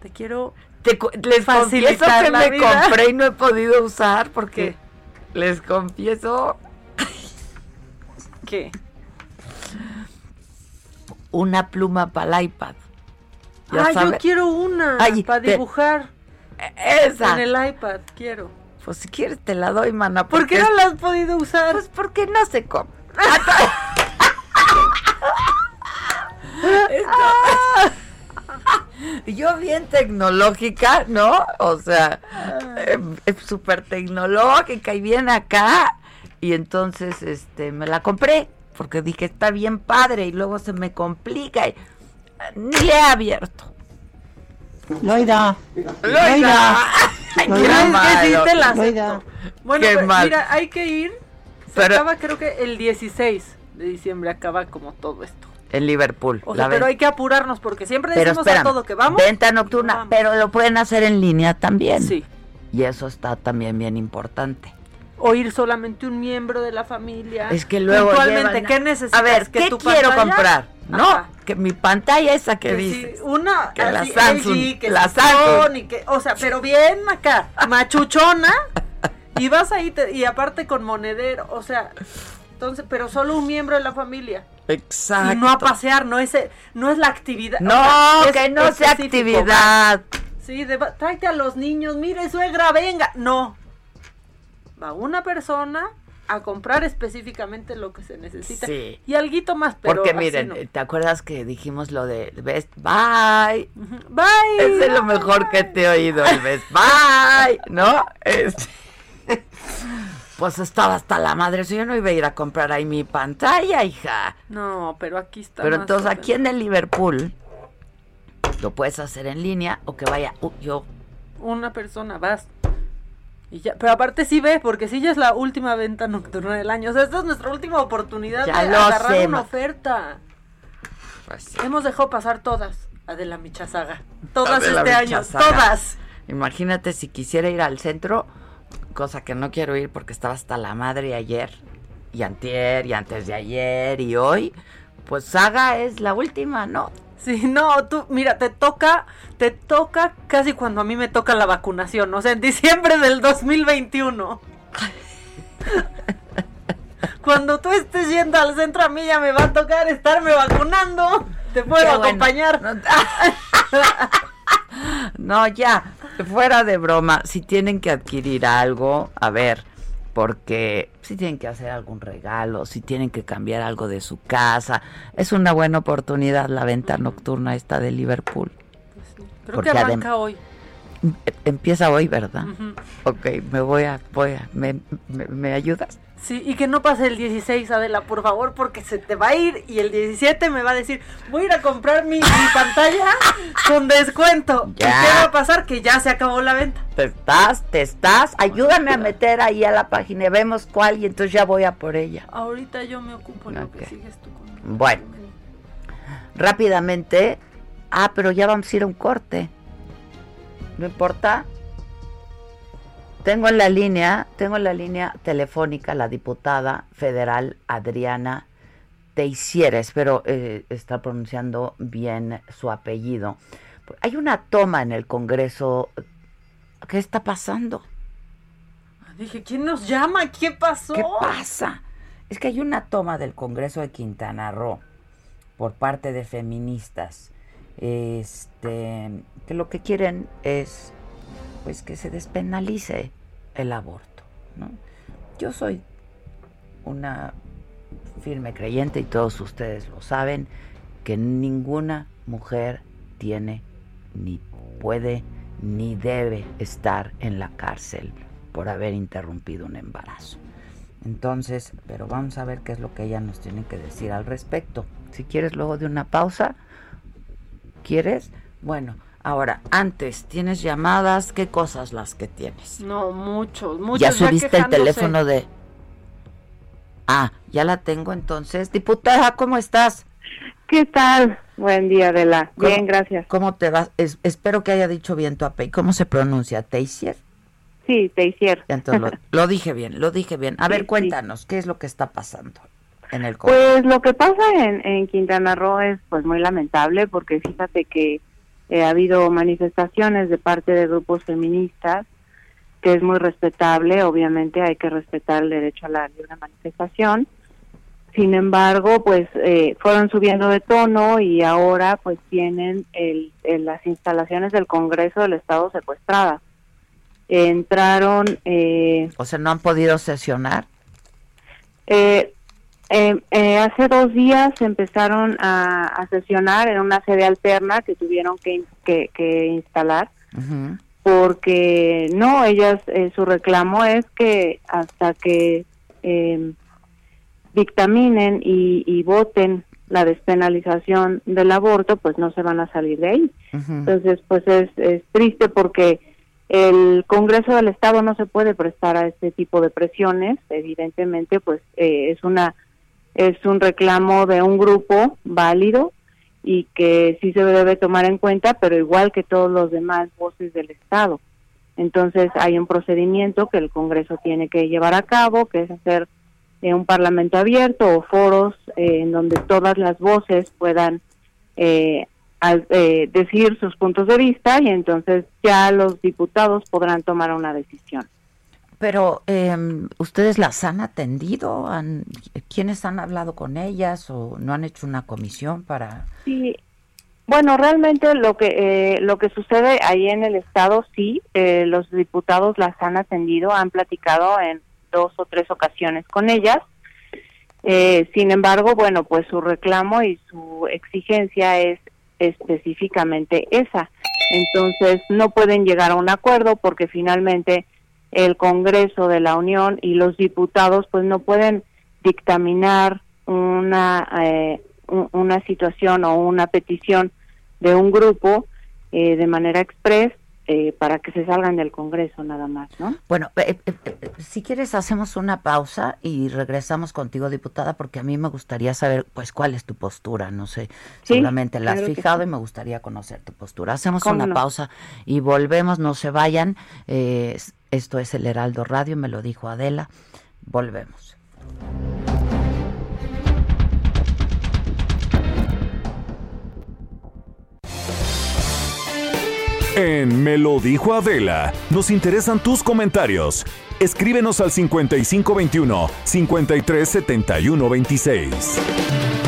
te quiero
te, les confieso que me compré y no he podido usar porque les confieso
¿Qué?
Una pluma para el iPad.
ah, yo quiero una para dibujar.
Esa.
En el iPad, quiero.
Pues si quieres te la doy, mana.
¿Por qué no la has podido usar?
Pues porque no se come. [LAUGHS] yo bien tecnológica, ¿no? O sea, eh, súper tecnológica y bien acá. Y entonces, este, me la compré porque dije, está bien padre y luego se me complica y ni le he abierto.
Loida.
Loida.
Loida. Loida. Bueno, pues, mira, hay que ir. Se acaba creo que el 16 de diciembre acaba como todo esto
en Liverpool.
O sea, pero hay que apurarnos porque siempre decimos a todo que vamos.
Venta nocturna, pero lo pueden hacer en línea también. Sí. Y eso está también bien importante.
O ir solamente un miembro de la familia.
Es que luego
Actualmente, ¿qué necesitas?
A ver, ¿qué quiero comprar? No, que mi pantalla esa que, dice.
una
que la Samsung,
que la Samsung. Y que, o sea, pero bien acá, machuchona. y vas ahí y aparte con monedero, o sea, entonces, pero solo un miembro de la familia.
Exacto.
Y no a pasear, no es, no es la actividad.
No, que no sea actividad.
Sí, de, tráete a los niños, mire, suegra, venga. No. Va una persona a comprar específicamente lo que se necesita. Sí. Y algo más, pero
Porque miren, ¿te acuerdas que dijimos lo de Best Buy?
Bye.
es lo mejor que te he oído, el Best Buy, ¿no? Es [LAUGHS] pues estaba hasta la madre. Si yo no iba a ir a comprar ahí mi pantalla, hija.
No, pero aquí está.
Pero entonces aquí en el Liverpool lo puedes hacer en línea o que vaya uh, yo.
Una persona, vas. Y ya, pero aparte sí ve, porque sí ya es la última venta nocturna del año. O sea, esta es nuestra última oportunidad de agarrar una oferta. Pues Hemos dejado pasar todas, Adela Michazaga. Todas este año, todas.
Imagínate si quisiera ir al centro, cosa que no quiero ir porque estaba hasta la madre ayer, y antier, y antes de ayer, y hoy. Pues Saga es la última, ¿no?
Sí, no, tú, mira, te toca, te toca casi cuando a mí me toca la vacunación, o sea, en diciembre del 2021. [LAUGHS] cuando tú estés yendo al centro a mí ya me va a tocar estarme vacunando. Te puedo acompañar. [LAUGHS]
no, ya, fuera de broma, si tienen que adquirir algo, a ver, porque si tienen que hacer algún regalo, si tienen que cambiar algo de su casa, es una buena oportunidad la venta nocturna esta de Liverpool.
Creo que arranca hoy.
Empieza hoy, ¿verdad? Ok, me voy a, voy a, me, me ayudas?
Sí, y que no pase el 16, Adela, por favor, porque se te va a ir y el 17 me va a decir, voy a ir a comprar mi, pantalla con descuento. ¿Y qué va a pasar? Que ya se acabó la venta.
Te estás, te estás, ayúdame a meter ahí a la página y vemos cuál y entonces ya voy a por ella.
Ahorita yo me ocupo lo que sigues tú con
Bueno, rápidamente, ah, pero ya vamos a ir a un corte. ¿No importa? Tengo en la línea, tengo en la línea telefónica la diputada federal Adriana Teixeira, espero eh, estar pronunciando bien su apellido. Hay una toma en el Congreso. ¿Qué está pasando?
Dije, ¿quién nos llama? ¿Qué pasó?
¿Qué pasa? Es que hay una toma del Congreso de Quintana Roo por parte de feministas, este, que lo que quieren es pues que se despenalice el aborto. ¿no? Yo soy una firme creyente y todos ustedes lo saben que ninguna mujer tiene ni puede ni debe estar en la cárcel por haber interrumpido un embarazo. Entonces, pero vamos a ver qué es lo que ella nos tiene que decir al respecto. Si quieres luego de una pausa, ¿quieres? Bueno, Ahora, antes, ¿tienes llamadas? ¿Qué cosas las que tienes?
No, muchos, muchos.
Ya subiste el teléfono de... Ah, ya la tengo entonces. Diputada, ¿cómo estás?
¿Qué tal? Buen día, Adela. Bien, gracias.
¿Cómo te vas? espero que haya dicho bien tu apellido. ¿Cómo se pronuncia? ¿Teisier?
Sí, Teisier.
Entonces [LAUGHS] lo, dije bien, lo dije bien. A ver, cuéntanos, ¿qué es lo que está pasando en el
Pues lo que pasa en, en Quintana Roo es pues muy lamentable porque fíjate que eh, ha habido manifestaciones de parte de grupos feministas, que es muy respetable, obviamente hay que respetar el derecho a la libre manifestación. Sin embargo, pues eh, fueron subiendo de tono y ahora pues tienen el, las instalaciones del Congreso del Estado secuestradas. entraron... Eh,
o sea, ¿no han podido sesionar?
Eh, eh, eh, hace dos días empezaron a, sesionar en una sede alterna que tuvieron que, que, instalar porque no, ellas, eh, su reclamo es que hasta que em, dictaminen y, voten la despenalización del aborto, pues no se van a salir de ahí. Entonces, pues es, es triste porque el Congreso del Estado no se puede prestar a este tipo de presiones, evidentemente, pues eh, es una es un reclamo de un grupo válido y que sí se debe tomar en cuenta, pero igual que todos los demás voces del Estado. Entonces hay un procedimiento que el Congreso tiene que llevar a cabo, que es hacer eh, un parlamento abierto o foros eh, en donde todas las voces puedan eh, decir sus puntos de vista y entonces ya los diputados podrán tomar una decisión.
Pero, eh, ¿ustedes las han atendido? ¿Han, ¿Quiénes han hablado con ellas o no han hecho una comisión para...?
Sí, bueno, realmente lo que eh, lo que sucede ahí en el estado, sí, eh, los diputados las han atendido, han platicado en dos o tres ocasiones con ellas. Eh, sin embargo, bueno, pues su reclamo y su exigencia es específicamente esa. Entonces, no pueden llegar a un acuerdo porque finalmente el Congreso de la Unión y los diputados pues no pueden dictaminar una eh, una situación o una petición de un grupo eh, de manera express eh, para que se salgan del Congreso nada más, ¿no?
Bueno, eh, eh, si quieres hacemos una pausa y regresamos contigo, diputada, porque a mí me gustaría saber, pues, cuál es tu postura, no sé, seguramente la has fijado y me gustaría conocer tu postura. Hacemos una pausa y volvemos, no se vayan. Esto es el Heraldo Radio, me lo dijo Adela. Volvemos.
En Me lo dijo Adela, nos interesan tus comentarios. Escríbenos al 5521 537126.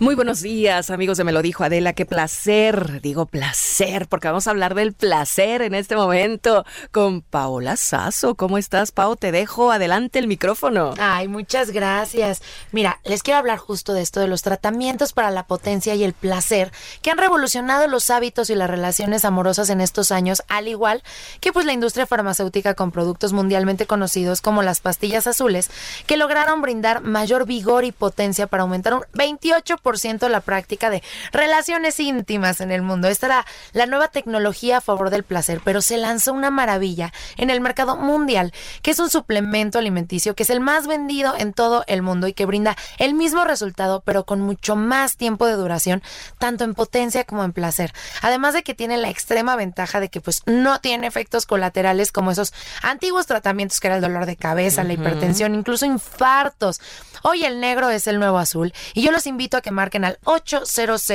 Muy buenos días, amigos de Me lo dijo Adela. Qué placer, digo placer, porque vamos a hablar del placer en este momento con Paola Sasso. ¿Cómo estás, Pao? Te dejo adelante el micrófono.
Ay, muchas gracias. Mira, les quiero hablar justo de esto, de los tratamientos para la potencia y el placer que han revolucionado los hábitos y las relaciones amorosas en estos años, al igual que pues la industria farmacéutica con productos mundialmente conocidos como las pastillas azules, que lograron brindar mayor vigor y potencia para aumentar un 28% la práctica de relaciones íntimas en el mundo. Esta era la nueva tecnología a favor del placer, pero se lanzó una maravilla en el mercado mundial, que es un suplemento alimenticio que es el más vendido en todo el mundo y que brinda el mismo resultado, pero con mucho más tiempo de duración, tanto en potencia como en placer. Además de que tiene la extrema ventaja de que pues no tiene efectos colaterales como esos antiguos tratamientos que era el dolor de cabeza, la hipertensión, incluso infartos. Hoy el negro es el nuevo azul y yo los invito a que marquen al 800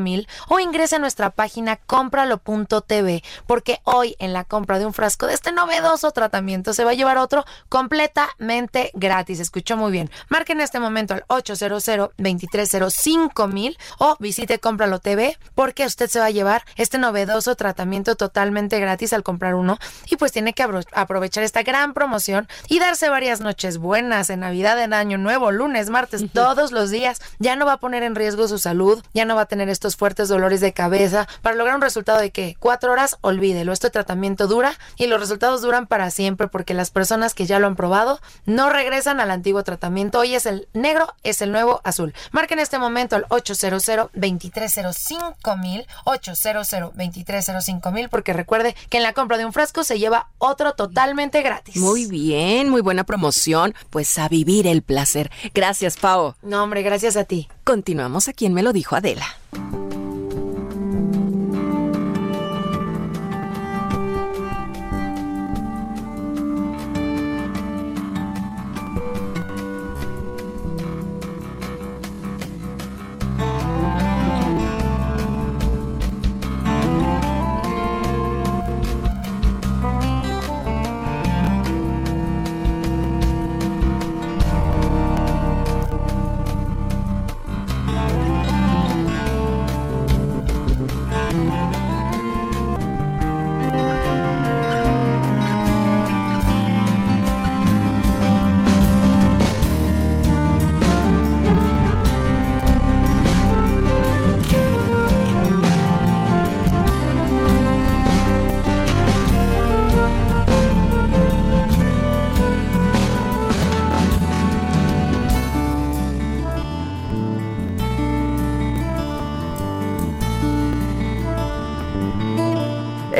mil o ingresen a nuestra página cómpralo.tv porque hoy en la compra de un frasco de este novedoso tratamiento se va a llevar otro completamente gratis. Escuchó muy bien. Marquen en este momento al 800 mil o visite Cómpralo TV porque usted se va a llevar este novedoso tratamiento totalmente gratis al comprar uno y pues tiene que aprovechar esta gran promoción y darse varias noches buenas en Navidad, en Año Nuevo, lunes, martes, todos los días ya no va a poner en riesgo su salud, ya no va a tener estos fuertes dolores de cabeza. Para lograr un resultado de que cuatro horas, olvídelo. Este tratamiento dura y los resultados duran para siempre porque las personas que ya lo han probado no regresan al antiguo tratamiento. Hoy es el negro, es el nuevo azul. Marquen en este momento al 800 2305 mil 800 2305 mil porque recuerde que en la compra de un frasco se lleva otro totalmente gratis.
Muy bien, muy buena promoción. Pues a vivir el placer. Gracias, Pau.
No, hombre, gracias a ti.
Continuamos a quien me lo dijo Adela.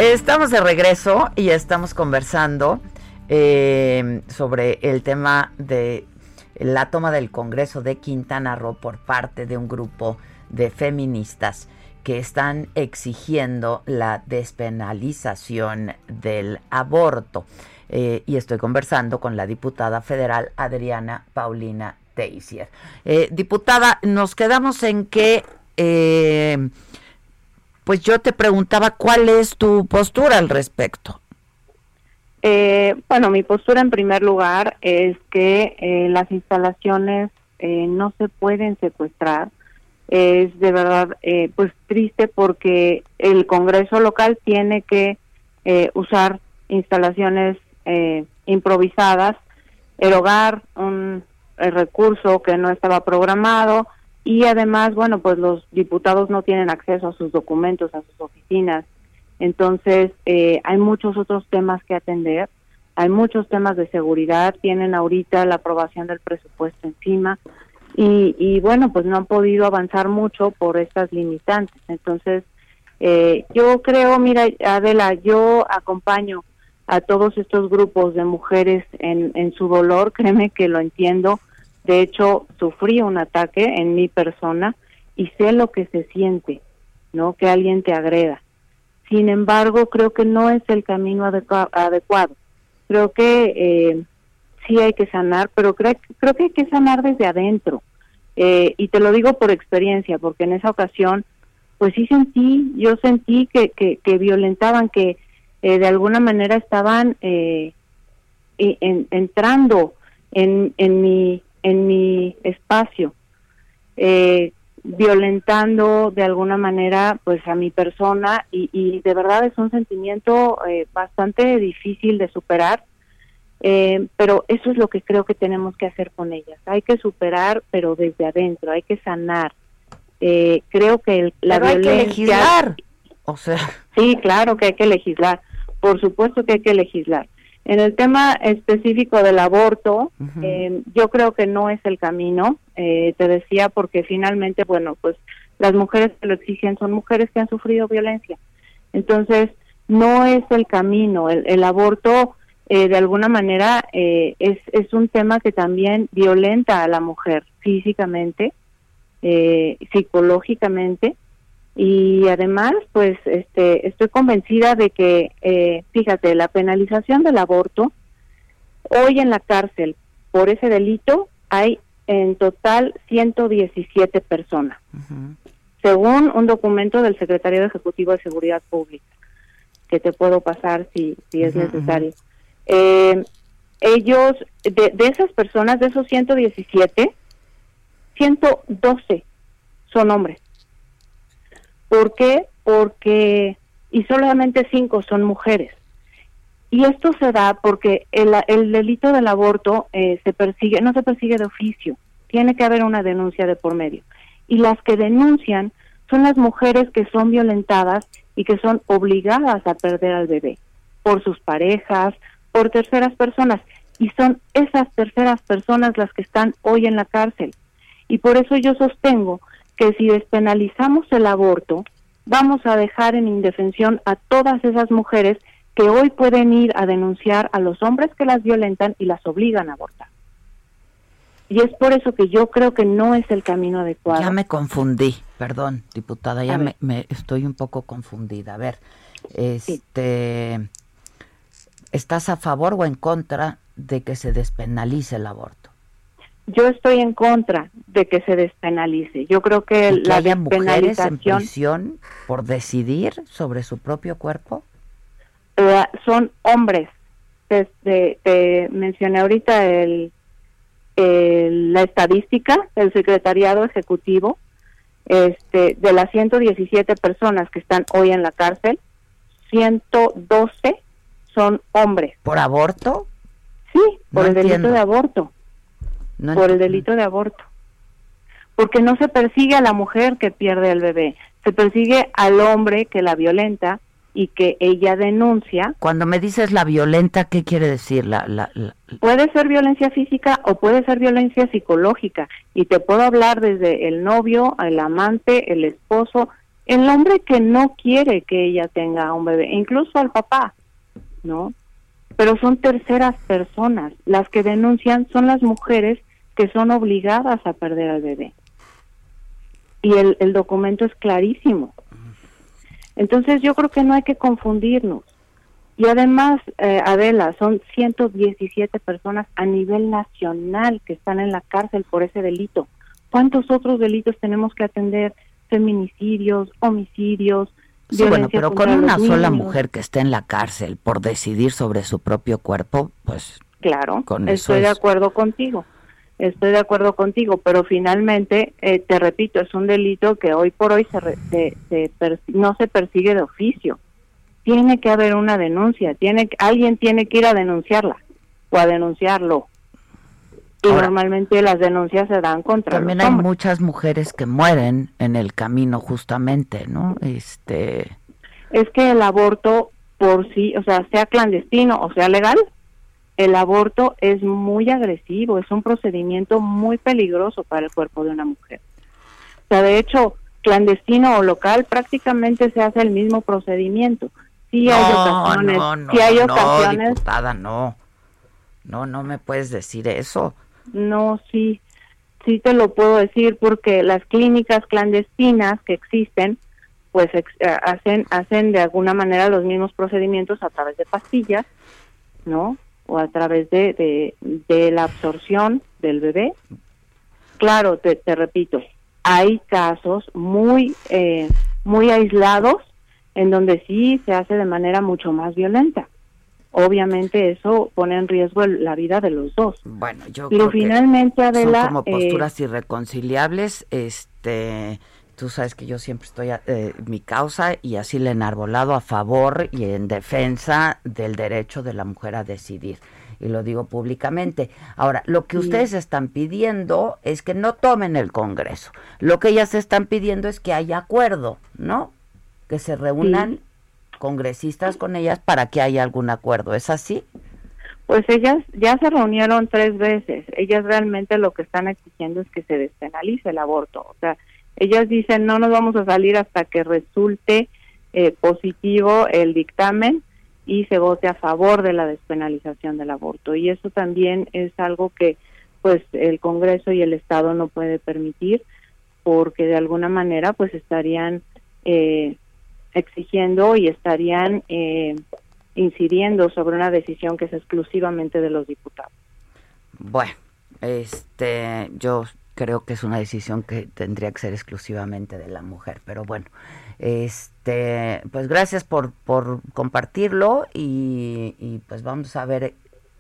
Estamos de regreso y estamos conversando eh, sobre el tema de la toma del Congreso de Quintana Roo por parte de un grupo de feministas que están exigiendo la despenalización del aborto. Eh, y estoy conversando con la diputada federal Adriana Paulina Teissier. Eh, diputada, nos quedamos en que pues yo te preguntaba cuál es tu postura al respecto.
Eh, bueno, mi postura en primer lugar es que eh, las instalaciones eh, no se pueden secuestrar. Es de verdad pues triste porque el Congreso local tiene que usar instalaciones improvisadas, erogar un recurso que no estaba programado y además, bueno, pues los diputados no tienen acceso a sus documentos, a sus oficinas. Entonces, eh, hay muchos otros temas que atender, hay muchos temas de seguridad, tienen ahorita la aprobación del presupuesto encima y, y bueno, pues no han podido avanzar mucho por estas limitantes. Entonces, eh, yo creo, mira, Adela, yo acompaño a todos estos grupos de mujeres en, en su dolor, [LAUGHS] créeme que lo entiendo. De hecho, sufrí un ataque en mi persona y sé lo que se siente, ¿no? Que alguien te agreda. Sin embargo, creo que no es el camino adecuado. Creo que eh, sí hay que sanar, pero creo, creo que hay que sanar desde adentro. Eh, y te lo digo por experiencia, porque en esa ocasión pues sí sentí, yo sentí que, que, violentaban, que eh, de alguna manera estaban eh, entrando en, en, mi, en mi espacio, eh, violentando de alguna manera pues a mi persona y, y de verdad es un sentimiento bastante difícil de superar. pero eso es lo que creo que tenemos que hacer con ellas. Hay que superar, pero desde adentro, hay que sanar, eh, creo que la
Pero violencia... Hay que legislar. O sea...
Sí, claro que hay que legislar. Por supuesto que hay que legislar. En el tema específico del aborto, eh, yo creo que no es el camino, eh, te decía, porque finalmente, bueno, pues las mujeres que lo exigen son mujeres que han sufrido violencia. Entonces, no es el camino. El, el aborto, eh, de alguna manera, es, es un tema que también violenta a la mujer físicamente, eh, psicológicamente y además pues este estoy convencida de que eh, fíjate la penalización del aborto hoy en la cárcel por ese delito hay en total 117 personas según un documento del secretario ejecutivo de seguridad pública que te puedo pasar si si es necesario. Eh, ellos de, de esas personas de esos 117 112 son hombres. ¿Por qué? Porque, y solamente 5 son mujeres. Y esto se da porque el, el delito del aborto eh, se persigue, no se persigue de oficio, tiene que haber una denuncia de por medio. Y las que denuncian son las mujeres que son violentadas y que son obligadas a perder al bebé por sus parejas, por terceras personas. Y son esas terceras personas las que están hoy en la cárcel. Y por eso yo sostengo que si despenalizamos el aborto, vamos a dejar en indefensión a todas esas mujeres que hoy pueden ir a denunciar a los hombres que las violentan y las obligan a abortar. Y es por eso que yo creo que no es el camino adecuado.
Ya me confundí, perdón, diputada, ya me, estoy un poco confundida. A ver, este, ¿estás a favor o en contra de que se despenalice el aborto?
Yo estoy en contra de que se despenalice. Yo creo que, la
haya mujeres en prisión por decidir sobre su propio cuerpo.
Eh, son hombres. Te, mencioné ahorita el, la estadística del secretariado ejecutivo. Este, de las 117 personas que están hoy en la cárcel, 112 son hombres.
¿Por aborto?
Sí, por el delito de aborto por el delito de aborto. Porque no se persigue a la mujer que pierde el bebé, se persigue al hombre que la violenta y que ella denuncia.
Cuando me dices la violenta, ¿qué quiere decir? La, la,
Puede ser violencia física o puede ser violencia psicológica. Y te puedo hablar desde el novio, el amante, el esposo, el hombre que no quiere que ella tenga un bebé, incluso al papá, ¿no? Pero son terceras personas. Las que denuncian son las mujeres que son obligadas a perder al bebé. Y el, el documento es clarísimo. Entonces yo creo que no hay que confundirnos. Y además, eh, Adela, son 117 personas a nivel nacional que están en la cárcel por ese delito. ¿Cuántos otros delitos tenemos que atender? Feminicidios, homicidios.
Sí, bueno, pero con una sola mujer que esté en la cárcel por decidir sobre su propio cuerpo, pues...
Claro, estoy de acuerdo contigo estoy de acuerdo contigo, pero finalmente, eh, te repito, es un delito que hoy por hoy se, no se persigue de oficio. Tiene que haber una denuncia, tiene alguien tiene que ir a denunciarla o a denunciarlo. Y normalmente las denuncias se dan contra
También hay muchas mujeres que mueren en el camino justamente, ¿no? Este
es que el aborto por sí, o sea, sea clandestino o sea legal, el aborto es muy agresivo, es un procedimiento muy peligroso para el cuerpo de una mujer. O sea, de hecho, clandestino o local prácticamente se hace el mismo procedimiento. Sí hay ocasiones, no, no, hay ocasiones.
No, diputada, no. No, no me puedes decir eso.
No, sí, sí te lo puedo decir porque las clínicas clandestinas que existen, pues eh, hacen hacen de alguna manera los mismos procedimientos a través de pastillas, ¿no? O a través de, de, la absorción del bebé. Claro, te, te repito, hay casos muy eh, muy aislados en donde sí se hace de manera mucho más violenta obviamente eso pone en riesgo la vida de los dos.
Bueno, yo
Pero finalmente, Adela,
son como posturas eh, irreconciliables, este tú sabes que yo siempre estoy eh, mi causa y así le he enarbolado a favor y en defensa del derecho de la mujer a decidir y lo digo públicamente. Ahora, lo que ustedes están pidiendo es que no tomen el Congreso. Lo que ellas están pidiendo es que haya acuerdo, ¿no? Que se reúnan congresistas con ellas para que haya algún acuerdo. ¿Es así?
Pues ellas ya se reunieron tres veces. Ellas realmente lo que están exigiendo es que se despenalice el aborto. O sea, ellas dicen no nos vamos a salir hasta que resulte eh, positivo el dictamen y se vote a favor de la despenalización del aborto. Y eso también es algo que pues el Congreso y el Estado no puede permitir porque de alguna manera pues estarían eh, exigiendo y estarían eh, incidiendo sobre una decisión que es exclusivamente de los diputados.
Bueno, este, yo creo que es una decisión que tendría que ser exclusivamente de la mujer, pero bueno, este, pues gracias por, por compartirlo y, y pues vamos a ver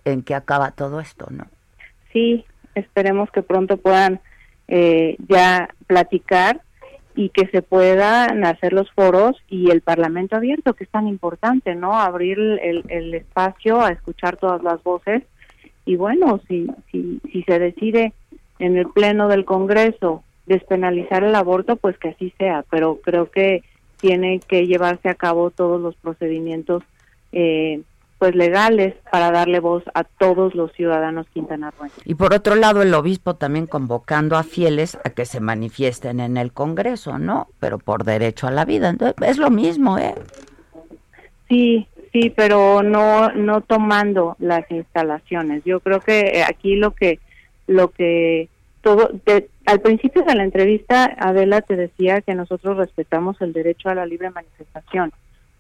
en qué acaba todo esto, ¿no?
Sí, esperemos que pronto puedan eh, ya platicar y que se puedan hacer los foros y el Parlamento abierto, que es tan importante, ¿no? Abrir el, el espacio a escuchar todas las voces y bueno, si, si, si se decide en el Pleno del Congreso despenalizar el aborto, pues que así sea, pero creo que tiene que llevarse a cabo todos los procedimientos eh, pues legales para darle voz a todos los ciudadanos quintanarroenses.
Y por otro lado, el obispo también convocando a fieles a que se manifiesten en el Congreso, ¿no? Pero por derecho a la vida. Entonces, es lo mismo, ¿eh?
Sí, sí, pero no no tomando las instalaciones. Yo creo que aquí lo que lo que todo al principio de la entrevista Adela te decía que nosotros respetamos el derecho a la libre manifestación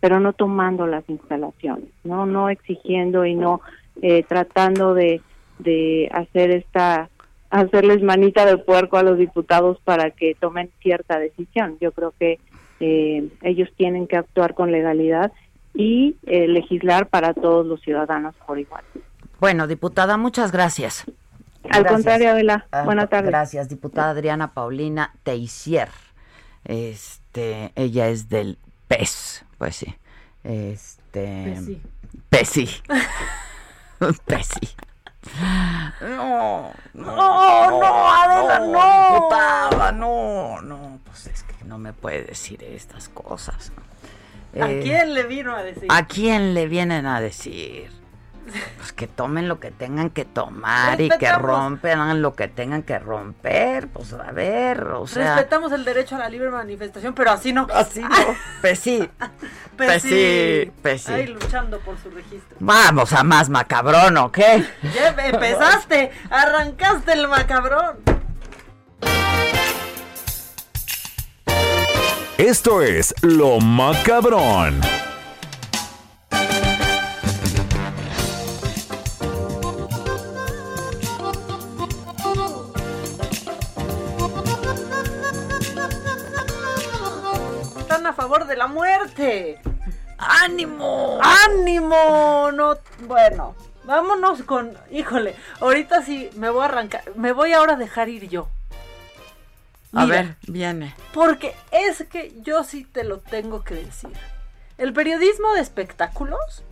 pero no tomando las instalaciones, no, no exigiendo y no eh, tratando de, de hacer esta hacerles manita de puerco a los diputados para que tomen cierta decisión. Yo creo que eh, ellos tienen que actuar con legalidad y eh, legislar para todos los ciudadanos por igual.
Bueno, diputada, muchas gracias.
Al contrario, Adela. Ah, Buenas tardes.
Gracias, diputada Adriana Paulina Teisier. Este, ella es del PES, pues sí. Este. Pesi. Pesi. [LAUGHS] No, no, no, no, Adela, no. no, no, pues es que no me puede decir estas cosas.
¿A eh, quién le vino a decir?
¿A quién le vienen a decir? Pues que tomen lo que tengan que tomar y que rompan lo que tengan que romper. Pues a ver, o sea.
Respetamos el derecho a la libre manifestación, pero así no.
Así no. [LAUGHS] Pues sí. Pues sí. Pues
Ahí luchando por su registro.
Vamos a más macabrón, ¿o qué?
Ya empezaste, arrancaste el macabrón.
Esto es Lo Macabrón.
De la muerte.
¡Ánimo!
¡Ánimo! No, bueno, vámonos con, híjole, ahorita sí me voy a arrancar, me voy ahora a dejar ir yo.
a ver, viene.
Porque es que yo sí te lo tengo que decir. El periodismo de espectáculos,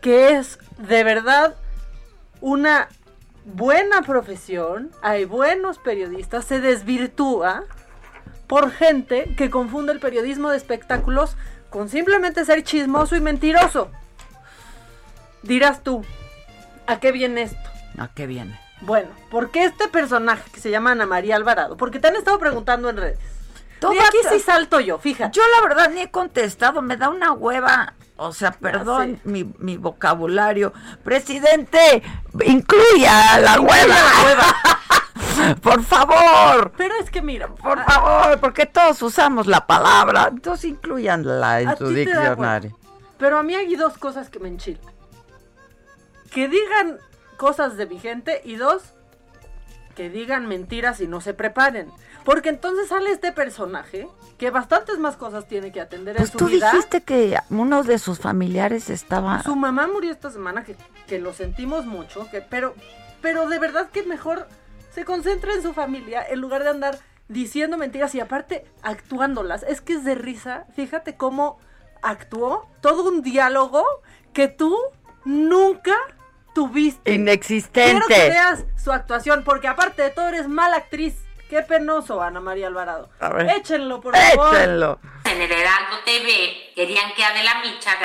que es de verdad una buena profesión, hay buenos periodistas, se desvirtúa por gente que confunde el periodismo de espectáculos con simplemente ser chismoso y mentiroso. Dirás tú, ¿a qué viene esto?
¿A qué viene?
Bueno, porque este personaje que se llama Ana María Alvarado, porque te han estado preguntando en redes. Y aquí sí salto yo, fíjate.
Yo la verdad ni he contestado, me da una hueva. O sea, perdón mi, mi, vocabulario. Presidente, incluya la hueva. La hueva. [LAUGHS] [LAUGHS] por favor.
Pero es que mira,
por favor, porque todos usamos la palabra. Entonces incluyanla en su diccionario.
Pero a mí hay dos cosas que me enchilan. Que digan cosas de vigente y dos, que digan mentiras y no se preparen. Porque entonces sale este personaje que bastantes más cosas tiene que atender
pues
en su
tú
vida.
dijiste que uno de sus familiares estaba...
Su mamá murió esta semana, que, que lo sentimos mucho, que, pero, pero de verdad que mejor se concentra en su familia en lugar de andar diciendo mentiras y aparte actuándolas. Es que es de risa. Fíjate cómo actuó todo un diálogo que tú nunca tuviste.
Inexistente.
Quiero que veas su actuación, porque aparte de todo eres mala actriz. Qué penoso, Ana María Alvarado.
A ver.
Échenlo, por favor.
Échenlo.
En el Heraldo TV querían que Adela Micha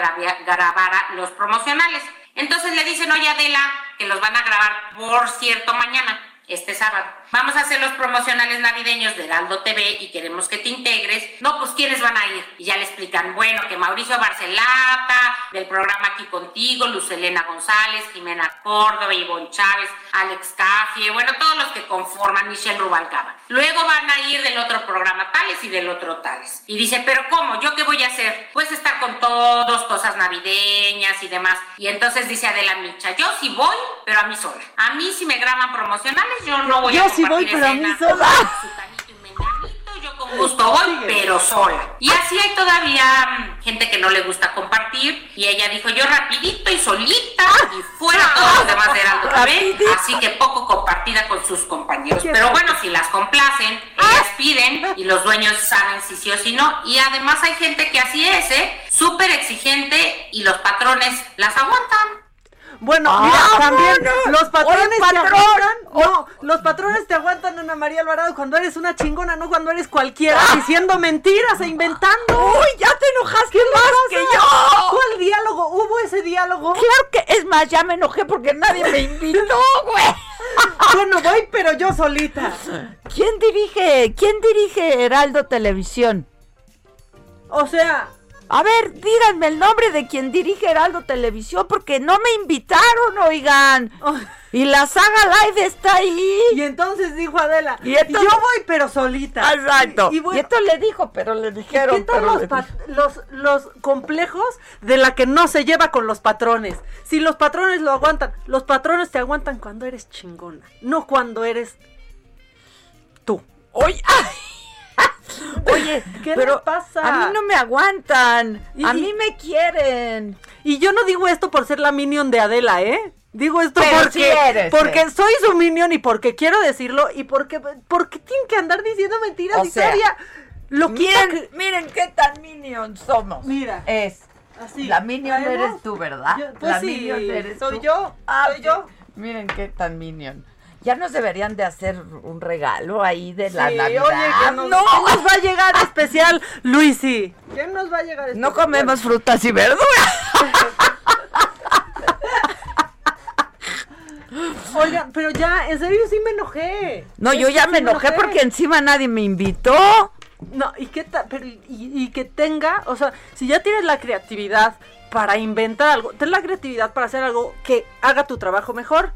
grabara los promocionales. Entonces le dicen, oye Adela, que los van a grabar por cierto mañana, este sábado. Vamos a hacer los promocionales navideños de Heraldo TV y queremos que te integres. No, pues ¿quiénes van a ir? Y ya le explican, bueno, que Mauricio Barcelata, del programa Aquí Contigo, Luz Elena González, Jimena Córdoba, Ivonne Chávez, Alex Caffie, bueno, todos los que conforman Michelle Rubalcaba. Luego van a ir del otro programa tales y del otro tales. Y dice, pero ¿cómo? ¿Yo qué voy a hacer? Pues estar con todos, cosas navideñas y demás. Y entonces dice Adela Micha, yo sí voy, pero a mí sola. A mí si me graban promocionales, yo no voy
Yo
a
sí voy,
compartir
pero a mí sola.
Yo con gusto voy, pero sola. Y así hay todavía mm, gente que no le gusta compartir. Y ella dijo, yo rapidito y solita. Y fuera todos los demás de TV. Así que poco compartida con sus compañeros. Pero bueno, si las complacen, ellas piden y los dueños saben si sí o si no. Y además hay gente que así es, ¿eh? Súper exigente y los patrones las aguantan.
Bueno,
Ah,
mira, también los patrones te aguantan. No, los patrones te aguantan, Ana María Alvarado, cuando eres una chingona, no cuando eres cualquiera, diciendo mentiras e inventando.
¡Uy, ya te enojaste
¿Qué
más
pasa?
que yo!
¿Cuál diálogo? ¿Hubo ese diálogo?
Claro que, es más, ya me enojé porque nadie me invitó, güey. [LAUGHS]
Bueno, voy, pero yo solita.
¿Quién dirige, quién dirige Heraldo Televisión?
O sea,
A ver, díganme el nombre de quien dirige Heraldo Televisión, porque no me invitaron, oigan. Y la saga live está ahí.
y entonces dijo Adela,
Y entonces-
yo voy, pero solita.
Exacto.
Y,
Y, esto le dijo, pero le dijeron.
¿Qué tal los, los, los complejos de la que no se lleva con los patrones? Si los patrones lo aguantan, los patrones te aguantan cuando eres chingona, no cuando eres tú.
Oye, [LAUGHS] Oye,
¿Qué
pero
pasa?
a mí no me aguantan.
Y-
a mí me quieren.
Y yo no digo esto por ser la minion de Adela, ¿eh? Digo esto
Pero
porque,
sí eres,
porque
eh.
soy su minion y porque quiero decirlo y porque, porque tienen que andar diciendo mentiras
O
y
sea,
todavía lo
Miren, miren qué tan minion somos.
Mira.
Es.
Así.
La minion eres tú, ¿verdad?
Yo- pues
la
sí,
minion eres
soy
tú.
yo,
Ah,
soy yo.
Miren qué tan minion. Ya nos deberían de hacer un regalo ahí de la
Sí,
Navidad.
oye, ¿qué nos,
no,
nos va a llegar especial, Luisi? ¿Qué nos va a llegar especial?
no comemos frutas y verduras. [LAUGHS]
Oigan, pero ya, en serio sí me enojé.
No, yo
que
ya me enojé porque encima nadie me invitó.
No, y qué tal, pero y, y que tenga, o sea, si ya tienes la creatividad para inventar algo, ten la creatividad para hacer algo que haga tu trabajo mejor.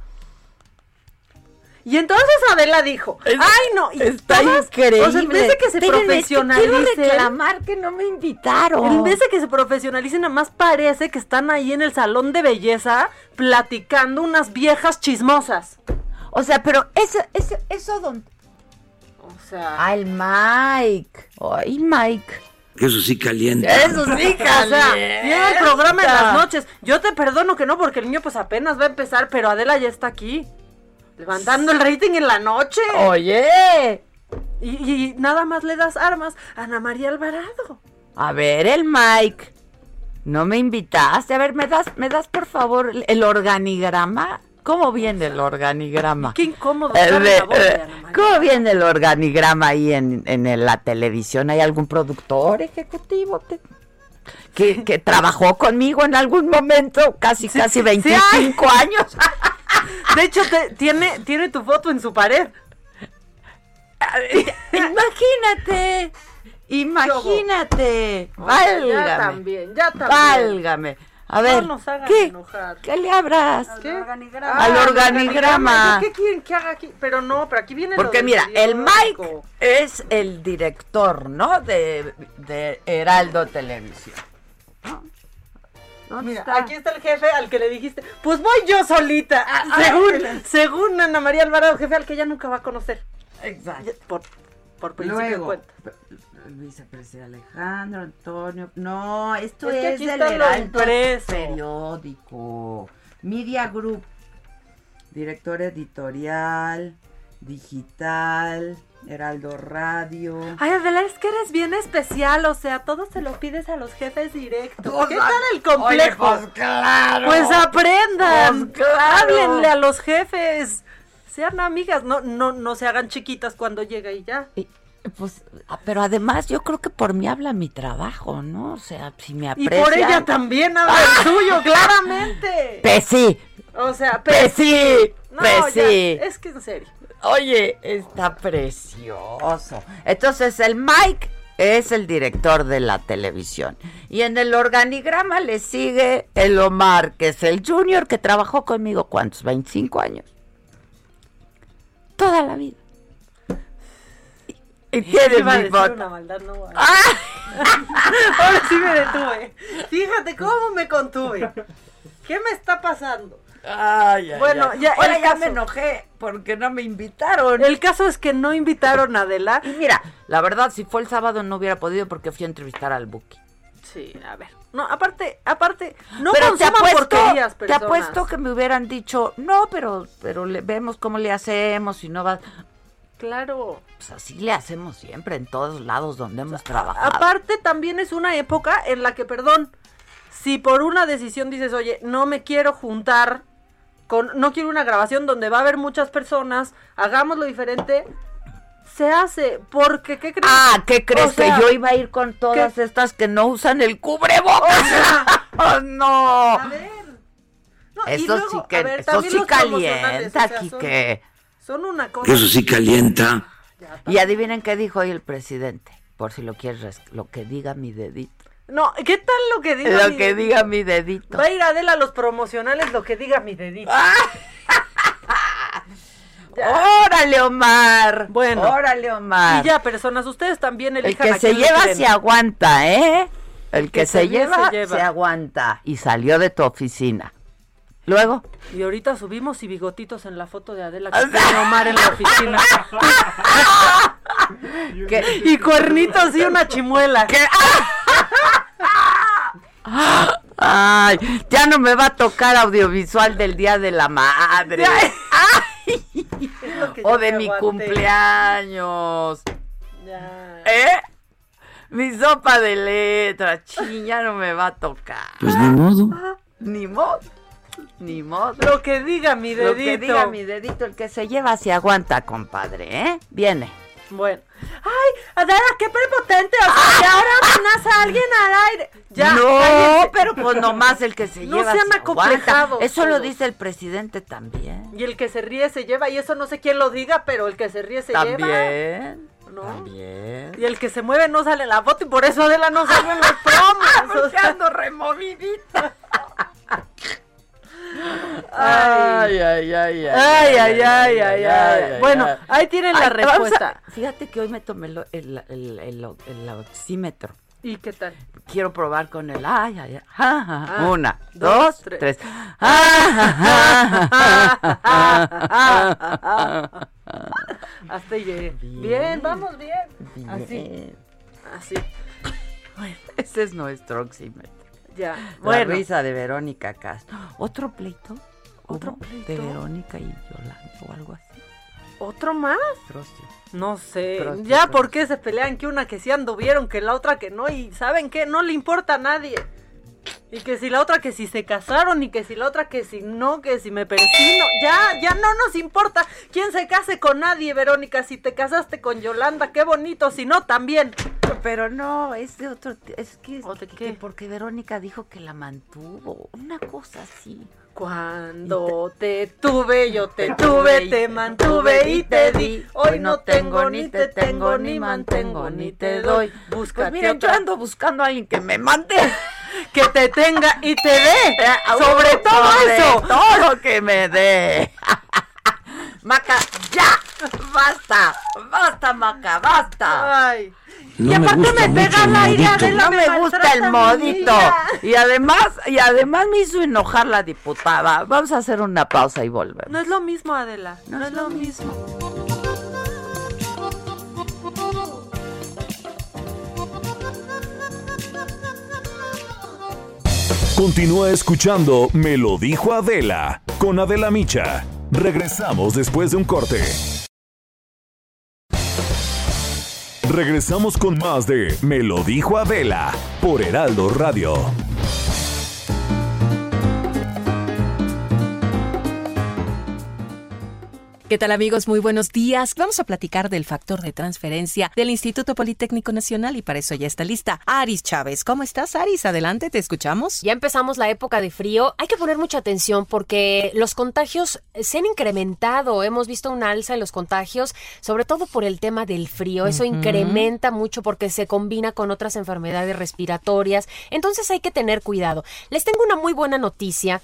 Y entonces Adela dijo,
Es-
ay no, y
Está
todas-
increíble.
O sea, en vez de que se
Miren, es que
profesionalicen,
Quiero reclamar que no me invitaron.
en vez de que se profesionalicen, nada más parece que están ahí en el salón de belleza platicando unas viejas chismosas.
O sea, pero eso, eso, eso donde.
O sea,
el Mike. Ay, Mike.
Eso sí calienta.
Eso sí,
O sea, viene el programa en las
calienta.
noches. Yo te perdono que no, porque el niño pues apenas va a empezar, pero Adela ya está aquí. Levantando el rating en la noche.
Oye.
Y, y nada más le das armas a Ana María Alvarado.
A ver, el Mike. No me invitaste. A ver, ¿me das, me das por favor el- organigrama? ¿Cómo viene el organigrama?
Qué incómodo.
Eh, eh. ¿Cómo viene el organigrama ahí en, en la televisión? ¿Hay algún productor ejecutivo que, que, que trabajó conmigo en algún momento? Casi, casi 25
hay.
años. [LAUGHS]
De hecho, te- tiene, tiene tu foto en su pared. [LAUGHS]
Imagínate. Imagínate.
Ya
Válgame.
también, ya también.
Válgame. A ver,
No nos hagan
¿qué?
enojar.
¿Qué le abras?
¿Qué?
Al organigrama.
¿Qué quieren que haga aquí? Pero no, pero aquí viene
Porque mira, el Mike es el director, ¿no? De, de Heraldo Televisión.
Mira, aquí está el jefe al que le dijiste, pues voy yo solita.
Ah,
según,
ah,
según Ana María Alvarado, jefe al que ella nunca va a conocer.
Exacto.
Por, por principio de
Luego,
cuenta.
el vicepresidente Alejandro Antonio. No, esto
Es que
del Heraldo periódico. Media Group. Director editorial, digital, Heraldo Radio.
Ay, Adela, es que eres bien especial, o sea, todo se lo pides a los jefes directos.
Pues,
¿Qué tal el complejo?
Oye, pues, claro.
Pues aprendan,
Pues, claro.
háblenle a los jefes, sean amigas, no, no, no se hagan chiquitas cuando llega y ya.
Pues, ah, pero además yo creo que por mí habla mi trabajo, ¿no? O sea, si me
Y
aprecian.
por ella también habla el [LAUGHS] suyo, claramente.
Pues sí,
O sea,
pues sí,
No,
pues
ya,
sí.
es que en serio.
Oye, está precioso. Entonces el Mike es el director de la televisión. Y en el organigrama le sigue el Omar, que es el junior que trabajó conmigo, ¿cuántos? 25 años. Toda la vida. Y tiene
Iba
mi
una maldad, no. [LAUGHS] Ahora sí me detuve. Fíjate cómo me contuve. ¿Qué me está pasando?
Ay, ay,
Bueno,
ay.
ya,
Ahora ya
caso-
me enojé porque no me invitaron.
El caso es que no invitaron a Adela.
Y mira, la verdad, si fue el sábado no hubiera podido porque fui a entrevistar al Buki.
Sí, a ver. No, aparte, aparte, no
pero te apuesto, te apuesto que me hubieran dicho, no, pero, pero le, vemos cómo le hacemos y no va.
Claro.
Pues así le hacemos siempre en todos lados donde hemos trabajado.
Aparte, también es una época en la que, perdón, si por una decisión dices, oye, no me quiero juntar con, no quiero una grabación donde va a haber muchas personas, hagámoslo diferente, se hace, porque, ¿qué crees?
Ah, ¿qué crees?
O sea,
que yo iba a ir con todas estas que no usan el cubrebocas. [LAUGHS] Oh, no.
A ver. No, y
Eso
luego,
sí
a
que,
ver,
eso sí calienta,
o sea, son-
Quique.
Son una cosa.
Eso sí calienta.
Y adivinen qué dijo hoy el presidente, por si lo quieres, res- lo que diga mi dedito.
No, ¿qué tal lo que diga
Lo
mi
que
dedito?
diga mi dedito.
Va a ir Adela a los promocionales lo que diga mi dedito. [LAUGHS]
¡Órale, Omar!
Bueno.
¡Órale, Omar!
Y ya, personas, ustedes también
El
elijan
que
a
se lleva se aguanta, ¿eh? El que,
que
se, lleva,
se lleva.
se aguanta. Y salió de tu oficina. Luego.
Y ahorita subimos y bigotitos en la foto de Adela que tiene Omar en la oficina. [LAUGHS] [LAUGHS]
¿Qué?
y cuernitos y una chimuela.
Ay, ya no me va a tocar audiovisual del Día de la Madre. O de mi
aguanté.
cumpleaños.
Ya.
¿Eh? Mi sopa de letra, ching, ya no me va a tocar.
Pues ni modo.
Ni modo. Ni modo.
Lo que diga mi dedito.
Lo que diga mi dedito, el que se lleva se aguanta, compadre, ¿eh? Viene.
Bueno. Ay, Adela, qué prepotente. O sea, que ahora amenaza a alguien al aire. Ya,
no,
cállense.
pero pues nomás el que se
No
lleva
sean
se aguanta.
acomplejados
Eso lo dice el presidente también.
Y el que se ríe se lleva. Y eso no sé quién lo diga, pero el que se ríe se lleva.
También.
¿No?
También.
Y el que se mueve no sale en la foto y por eso Adela no salió en los promos. [LAUGHS] o sea.
ando removidita. [LAUGHS] Ay, ay, ay, ay.
Ay, ay, ay, ay, ay. Bueno, ahí tienen la respuesta.
Fíjate que hoy me tomé lo- el, el, el, el oxímetro.
¿Y qué tal?
Quiero probar con el ay, ay, ay.
Ah,
Una,
dos,
dos,
tres.
Ah.
Hasta llegué.
Bien.
Bien, vamos bien. Así, así.
Ese es nuestro oxímetro.
Ya.
La
Bueno,
risa de Verónica Castro. ¿Otro pleito?
¿Otro
¿Hubo
pleito?
De Verónica y Yolanda o algo así.
¿otro más?
Prosti.
No sé.
Prosti,
ya,
prosti.
¿por qué se pelean? Que una que sí anduvieron, que la otra que no. Y ¿saben qué? No le importa a nadie. Y que si la otra que si se casaron y que si la otra que si no, que si me persino. Ya, ya no nos importa quién se case con nadie, Verónica. Si te casaste con Yolanda, qué bonito. Si no, también. [LAUGHS]
Pero no, es de otro. Es que, es porque Verónica dijo que la mantuvo. Una cosa así.
Cuando te, tuve, yo te, tuve, te mantuve y te di. Hoy no tengo, ni te tengo, ni mantengo, ni te doy.
Búscate pues miren, yo ando buscando a alguien que me mande. [LAUGHS]
que te tenga y te dé. [LAUGHS] sobre todo eso.
Todo que me dé. Maca, ya. Basta. Basta, Maca, basta. Ay.
No y aparte me, pega la idea de
No me, gusta el modito. Y además, y además me hizo enojar la diputada. Vamos a hacer una pausa y volvemos.
No es lo mismo, Adela. No, es lo mismo.
Continúa escuchando Me lo dijo Adela con Adela Micha. Regresamos después de un corte. Regresamos con más de Me lo dijo Adela por Heraldo Radio.
¿Qué tal amigos? Muy buenos días. Vamos a platicar del factor de transferencia del Instituto Politécnico Nacional y para eso ya está lista Aris Chávez. ¿Cómo estás Aris? Adelante, te escuchamos.
Ya empezamos la época de frío. Hay que poner mucha atención porque los contagios se han incrementado. Hemos visto un alza en los contagios, sobre todo por el tema del frío. Eso incrementa mucho porque se combina con otras enfermedades respiratorias. Entonces hay que tener cuidado. Les tengo una muy buena noticia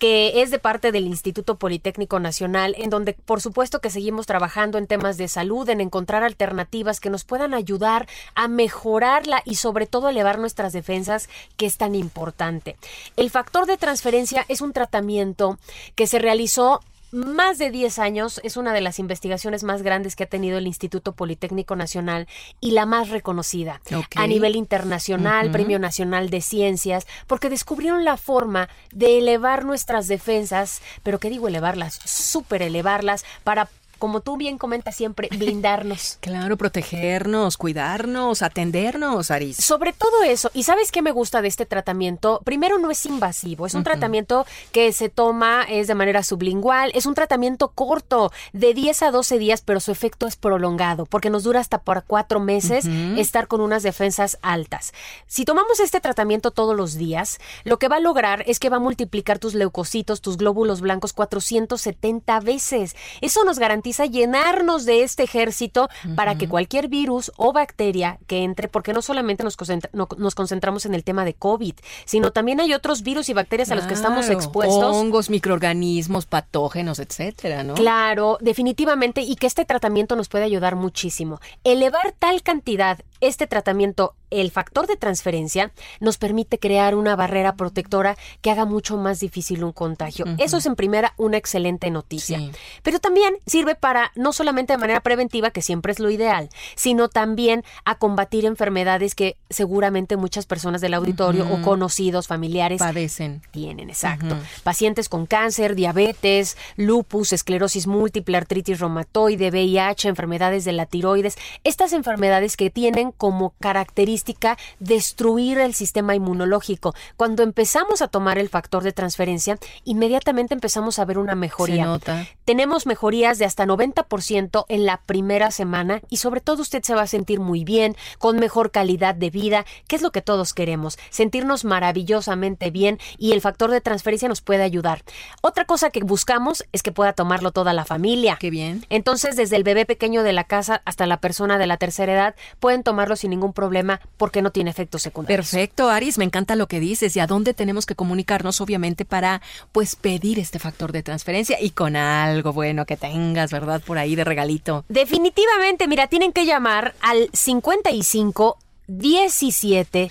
que es de parte del Instituto Politécnico Nacional, en donde por supuesto que seguimos trabajando en temas de salud, en encontrar alternativas que nos puedan ayudar a mejorarla y sobre todo elevar nuestras defensas, que es tan importante. El factor de transferencia es un tratamiento que se realizó más de 10 años, es una de las investigaciones más grandes que ha tenido el Instituto Politécnico Nacional y la más reconocida a nivel internacional, Premio Nacional de Ciencias, porque descubrieron la forma de elevar nuestras defensas, pero ¿qué digo elevarlas? Súper elevarlas para como tú bien comentas siempre, blindarnos. [LAUGHS]
claro, protegernos, cuidarnos, atendernos, Aris.
Sobre todo eso. ¿Y sabes qué me gusta de este tratamiento? Primero, no es invasivo. Es un tratamiento que se toma, es de manera sublingual. Es un tratamiento corto, de 10 a 12 días, pero su efecto es prolongado, porque nos dura hasta por cuatro meses estar con unas defensas altas. Si tomamos este tratamiento todos los días, lo que va a lograr es que va a multiplicar tus leucocitos, tus glóbulos blancos 470 veces. Eso nos garantiza a llenarnos de este ejército para que cualquier virus o bacteria que entre, porque no solamente nos, nos concentramos en el tema de COVID, sino también hay otros virus y bacterias a los que estamos expuestos.
Hongos, microorganismos, patógenos, etcétera, ¿no?
Claro, definitivamente, y que este tratamiento nos puede ayudar muchísimo. Elevar tal cantidad este tratamiento el factor de transferencia nos permite crear una barrera protectora que haga mucho más difícil un contagio. Eso es en primera una excelente noticia. Pero también sirve para no solamente de manera preventiva, que siempre es lo ideal, sino también a combatir enfermedades que seguramente muchas personas del auditorio o conocidos, familiares
padecen.
Tienen, exacto. Pacientes con cáncer, diabetes, lupus, esclerosis múltiple, artritis reumatoide, VIH, enfermedades de la tiroides, estas enfermedades que tienen como característica destruir el sistema inmunológico. Cuando empezamos a tomar el factor de transferencia, inmediatamente empezamos a ver una mejoría. Tenemos mejorías de hasta 90% en la primera semana y sobre todo usted se va a sentir muy bien, con mejor calidad de vida, que es lo que todos queremos, sentirnos maravillosamente bien y el factor de transferencia nos puede ayudar. Otra cosa que buscamos es que pueda tomarlo toda la familia.
Qué bien.
Entonces, desde el bebé pequeño de la casa hasta la persona de la tercera edad, pueden tomarlo sin ningún problema porque no tiene efectos secundarios.
Perfecto, Aris, me encanta lo que dices y a dónde tenemos que comunicarnos, obviamente, para pues pedir este factor de transferencia y con algo bueno que tengas, ¿verdad? Por ahí de regalito.
Definitivamente, mira, tienen que llamar al 55 17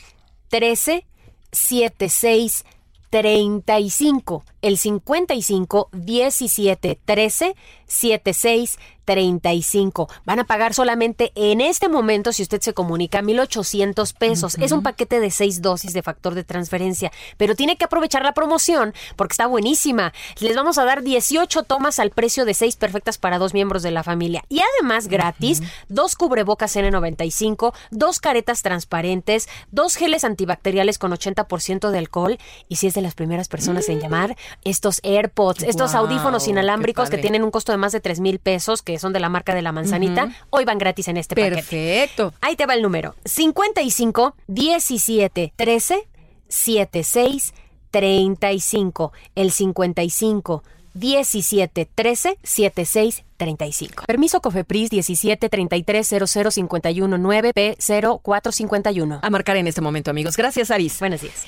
13 76 35, el 55 17 13 76 35. Van a pagar solamente en este momento, si usted se comunica, 1,800 pesos. Es un paquete de seis dosis de factor de transferencia, pero tiene que aprovechar la promoción porque está buenísima. Les vamos a dar 18 tomas al precio de seis perfectas para dos miembros de la familia. Y además, gratis, dos cubrebocas N95, dos caretas transparentes, dos geles antibacteriales con 80% de alcohol. Y si es de las primeras personas en llamar, estos AirPods, estos audífonos inalámbricos que tienen un costo de más de 3 mil pesos, que son de la marca de la manzanita, hoy van gratis en este paquete.
Perfecto.
Ahí te va el número: 55 17 13 76 35. El 55 17 13 76 35. Permiso Cofepris 17 33 00 51 9 P 0451.
A marcar en este momento, amigos. Gracias, Aris.
Buenos días.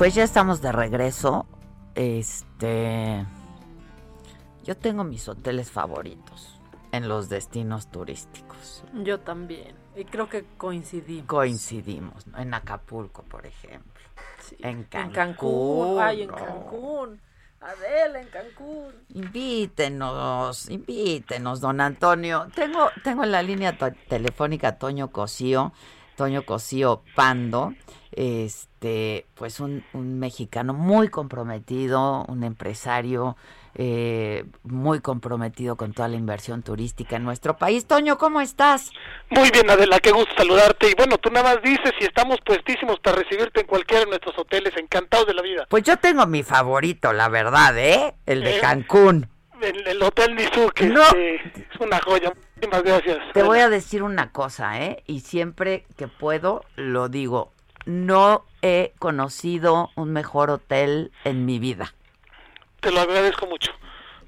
Pues ya estamos de regreso. Este. Yo tengo mis hoteles favoritos en los destinos turísticos.
Yo también. Y creo que coincidimos.
Coincidimos, ¿no? En Acapulco, por ejemplo. en Cancún.
En Cancún. Ay, en Cancún. Adela, en Cancún.
Invítenos, invítenos, don Antonio. Tengo, tengo en la línea telefónica a Toño Cosío, Toño Cosío Pando, este, pues un, un mexicano muy comprometido, un empresario eh, muy comprometido con toda la inversión turística en nuestro país. Toño, ¿cómo estás?
Muy bien, Adela, qué gusto saludarte. Y bueno, tú nada más dices y estamos puestísimos para recibirte en cualquiera de nuestros hoteles, encantados de la vida.
Pues yo tengo mi favorito, la verdad, ¿eh? El de
Eh,
Cancún.
El, el Hotel Nizu, que
No.
este, es una joya. Muchísimas gracias.
Te voy a decir una cosa, ¿eh? Y siempre que puedo lo digo. No he conocido un mejor hotel en mi vida.
Te lo agradezco mucho.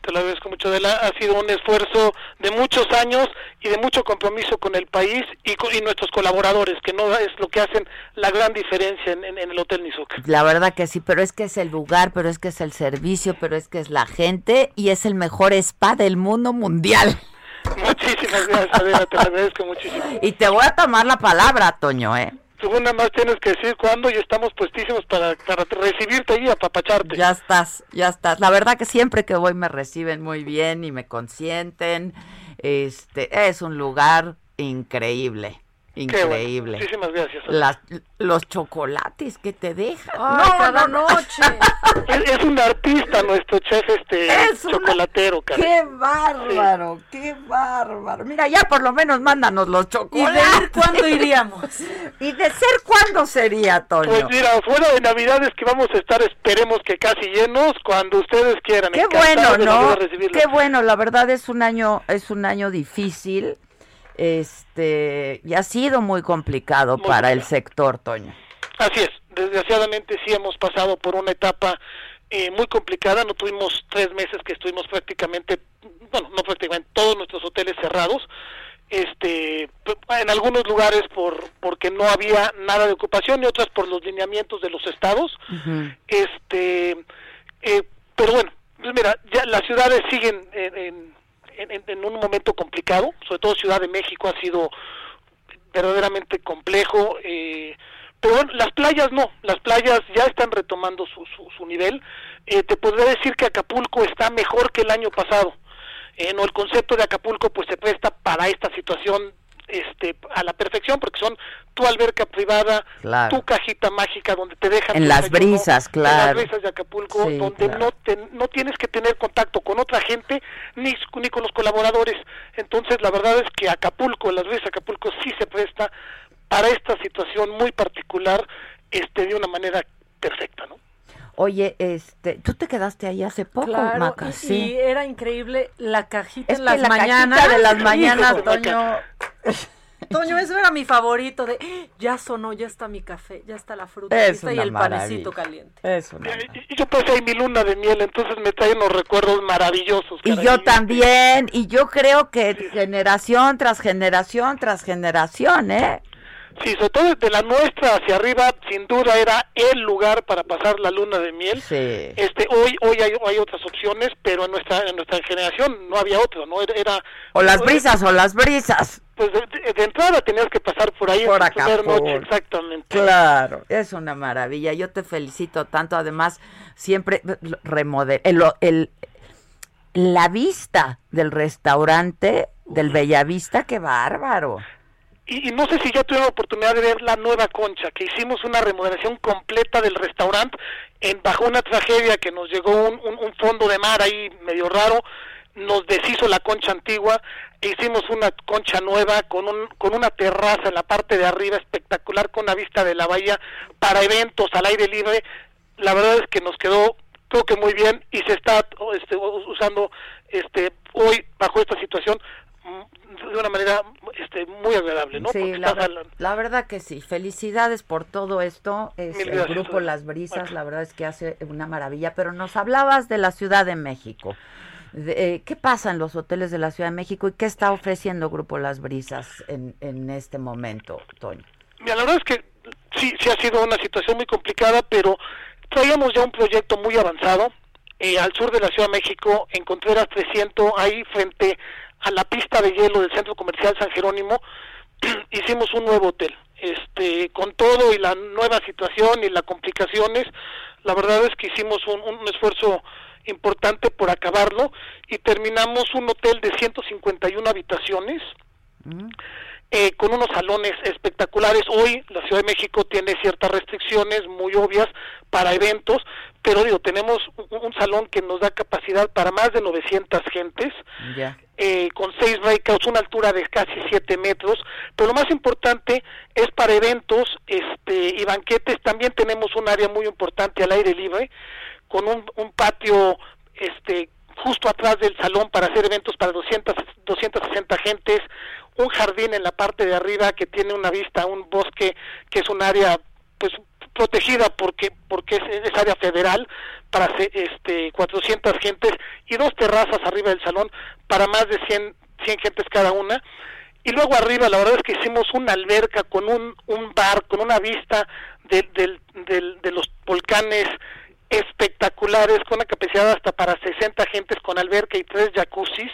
Te lo agradezco mucho, Adela. Ha sido un esfuerzo de muchos años y de mucho compromiso con el país y, con, y nuestros colaboradores, que no es lo que hacen la gran diferencia en, en- en el Hotel Nizuc.
La verdad que sí, pero es que es el lugar, pero es que es el servicio, pero es que es la gente y es el mejor spa del mundo mundial. [LAUGHS]
Muchísimas gracias, Adela. Te lo agradezco muchísimo.
Y te voy a tomar la palabra, Toño, ¿eh?
Tú nada más tienes que decir cuándo y estamos puestísimos para, para recibirte y apapacharte.
Ya estás, ya estás. La verdad que siempre que voy me reciben muy bien y me consienten. Este, es un lugar increíble,
Qué bueno.
increíble.
Muchísimas gracias.
Las- los chocolates que te dejan.
Ay, cada noche. [LAUGHS]
Es, es un artista nuestro chef este
Es una-
chocolatero, cara.
¡Qué bárbaro! ¡Qué bárbaro! Mira, ya por lo menos mándanos los
¿Y
chocolates.
de ir cuándo iríamos? [LAUGHS]
¿Y de ser cuándo sería, Toño?
Pues mira, fuera de Navidades que vamos a estar, esperemos que casi llenos, cuando ustedes quieran.
Qué bueno, ¿no? Qué bueno, la verdad es un año, es un año difícil. Este, y ha sido muy complicado
Muy
para el sector, Toño.
Así es, desgraciadamente sí hemos pasado por una etapa eh, muy complicada, no tuvimos tres meses que estuvimos prácticamente, bueno, no prácticamente, todos nuestros hoteles cerrados, este, en algunos lugares por porque no había nada de ocupación y otras por los lineamientos de los estados, este, eh, pero bueno, pues mira, ya las ciudades siguen en, en- en- un momento complicado, sobre todo Ciudad de México ha sido verdaderamente complejo. Eh, pero bueno, las playas no, las playas ya están retomando su, su, su nivel. Eh, te podría decir que Acapulco está mejor que el año pasado. Eh, no, el concepto de Acapulco pues se presta para esta situación este a la perfección porque son tu alberca privada,
Claro.
tu cajita mágica donde te dejan
En las
desayuno,
brisas,
en
claro.
las brisas de Acapulco
Sí,
donde
claro.
no te- no tienes que tener contacto con otra gente ni, ni con los colaboradores. Entonces, la verdad es que Acapulco, las veces Acapulco sí se presta para esta situación muy particular este de una manera perfecta, ¿no?
Oye, este, tú te quedaste ahí hace poco,
Claro,
Maca,
y,
sí.
y era increíble la cajita
Es
en
que
las
la
mañanas.
cajita de las [LAUGHS] mañanas, Toño. [LAUGHS]
Toño, ese era mi favorito de ya sonó, ya está mi café, ya está la fruta, y el panecito caliente.
Eso.
Y yo pasé ahí mi luna de miel, entonces me traen unos recuerdos maravillosos.
Y yo también, y yo creo que generación tras generación tras generación, ¿eh?
Sí, sobre todo de la nuestra hacia arriba, sin duda era el lugar para pasar la luna de miel.
Sí.
Este, hoy, hoy hay, hay otras opciones, pero en nuestra, en nuestra generación no había otro, ¿no? Era,
o las brisas, o las brisas.
Pues de, entrada tenías que pasar por ahí
por acá,
noche, exactamente.
Claro, es una maravilla. Yo te felicito tanto. Además, siempre remodel, el, el, la vista del restaurante del Bellavista, qué bárbaro.
Y, no sé si ya tuvieron la oportunidad de ver la nueva concha, que hicimos una remodelación completa del restaurante en, bajo una tragedia que nos llegó un, un, fondo de mar ahí medio raro, nos deshizo la concha antigua, e hicimos una concha nueva con, un, con una terraza en la parte de arriba espectacular con la vista de la bahía para eventos al aire libre. La verdad es que nos quedó creo que muy bien y se está este, usando este hoy bajo esta situación de una manera este, muy agradable, ¿no?
Sí, la, verdad que sí. Felicidades por todo esto. Es el grupo Las Brisas, la verdad es que hace una maravilla. Pero nos hablabas de la Ciudad de México. Eh, ¿Qué pasa en los hoteles de la Ciudad de México y qué está ofreciendo Grupo Las Brisas en, en este momento, Toño?
Mira, la verdad es que sí, sí ha sido una situación muy complicada, pero traíamos ya un proyecto muy avanzado. Eh, al sur de la Ciudad de México, en Contreras 300, ahí frente a la pista de hielo del Centro Comercial San Jerónimo, [CLEARS THROAT] hicimos un nuevo hotel. Este, con todo y la nueva situación y las complicaciones, la verdad es que hicimos un, un esfuerzo importante por acabarlo y terminamos un hotel de 151 habitaciones. Eh, con unos salones espectaculares. Hoy la Ciudad de México tiene ciertas restricciones muy obvias para eventos, pero digo, tenemos un, salón que nos da capacidad para más de 900 gentes, eh, con seis breakouts, una altura de casi 7 metros, pero lo más importante es para eventos este, y banquetes, también tenemos un área muy importante al aire libre, con un, un patio este justo atrás del salón para hacer eventos para 200, 260 gentes, un jardín en la parte de arriba que tiene una vista un bosque que es un área pues protegida porque porque es, área federal para este 400 gentes y dos terrazas arriba del salón para más de 100 100 gentes cada una. Y luego arriba la verdad es que hicimos una alberca con un, un bar con una vista de, de los volcanes espectaculares con una capacidad hasta para 60 gentes con alberca y tres jacuzzis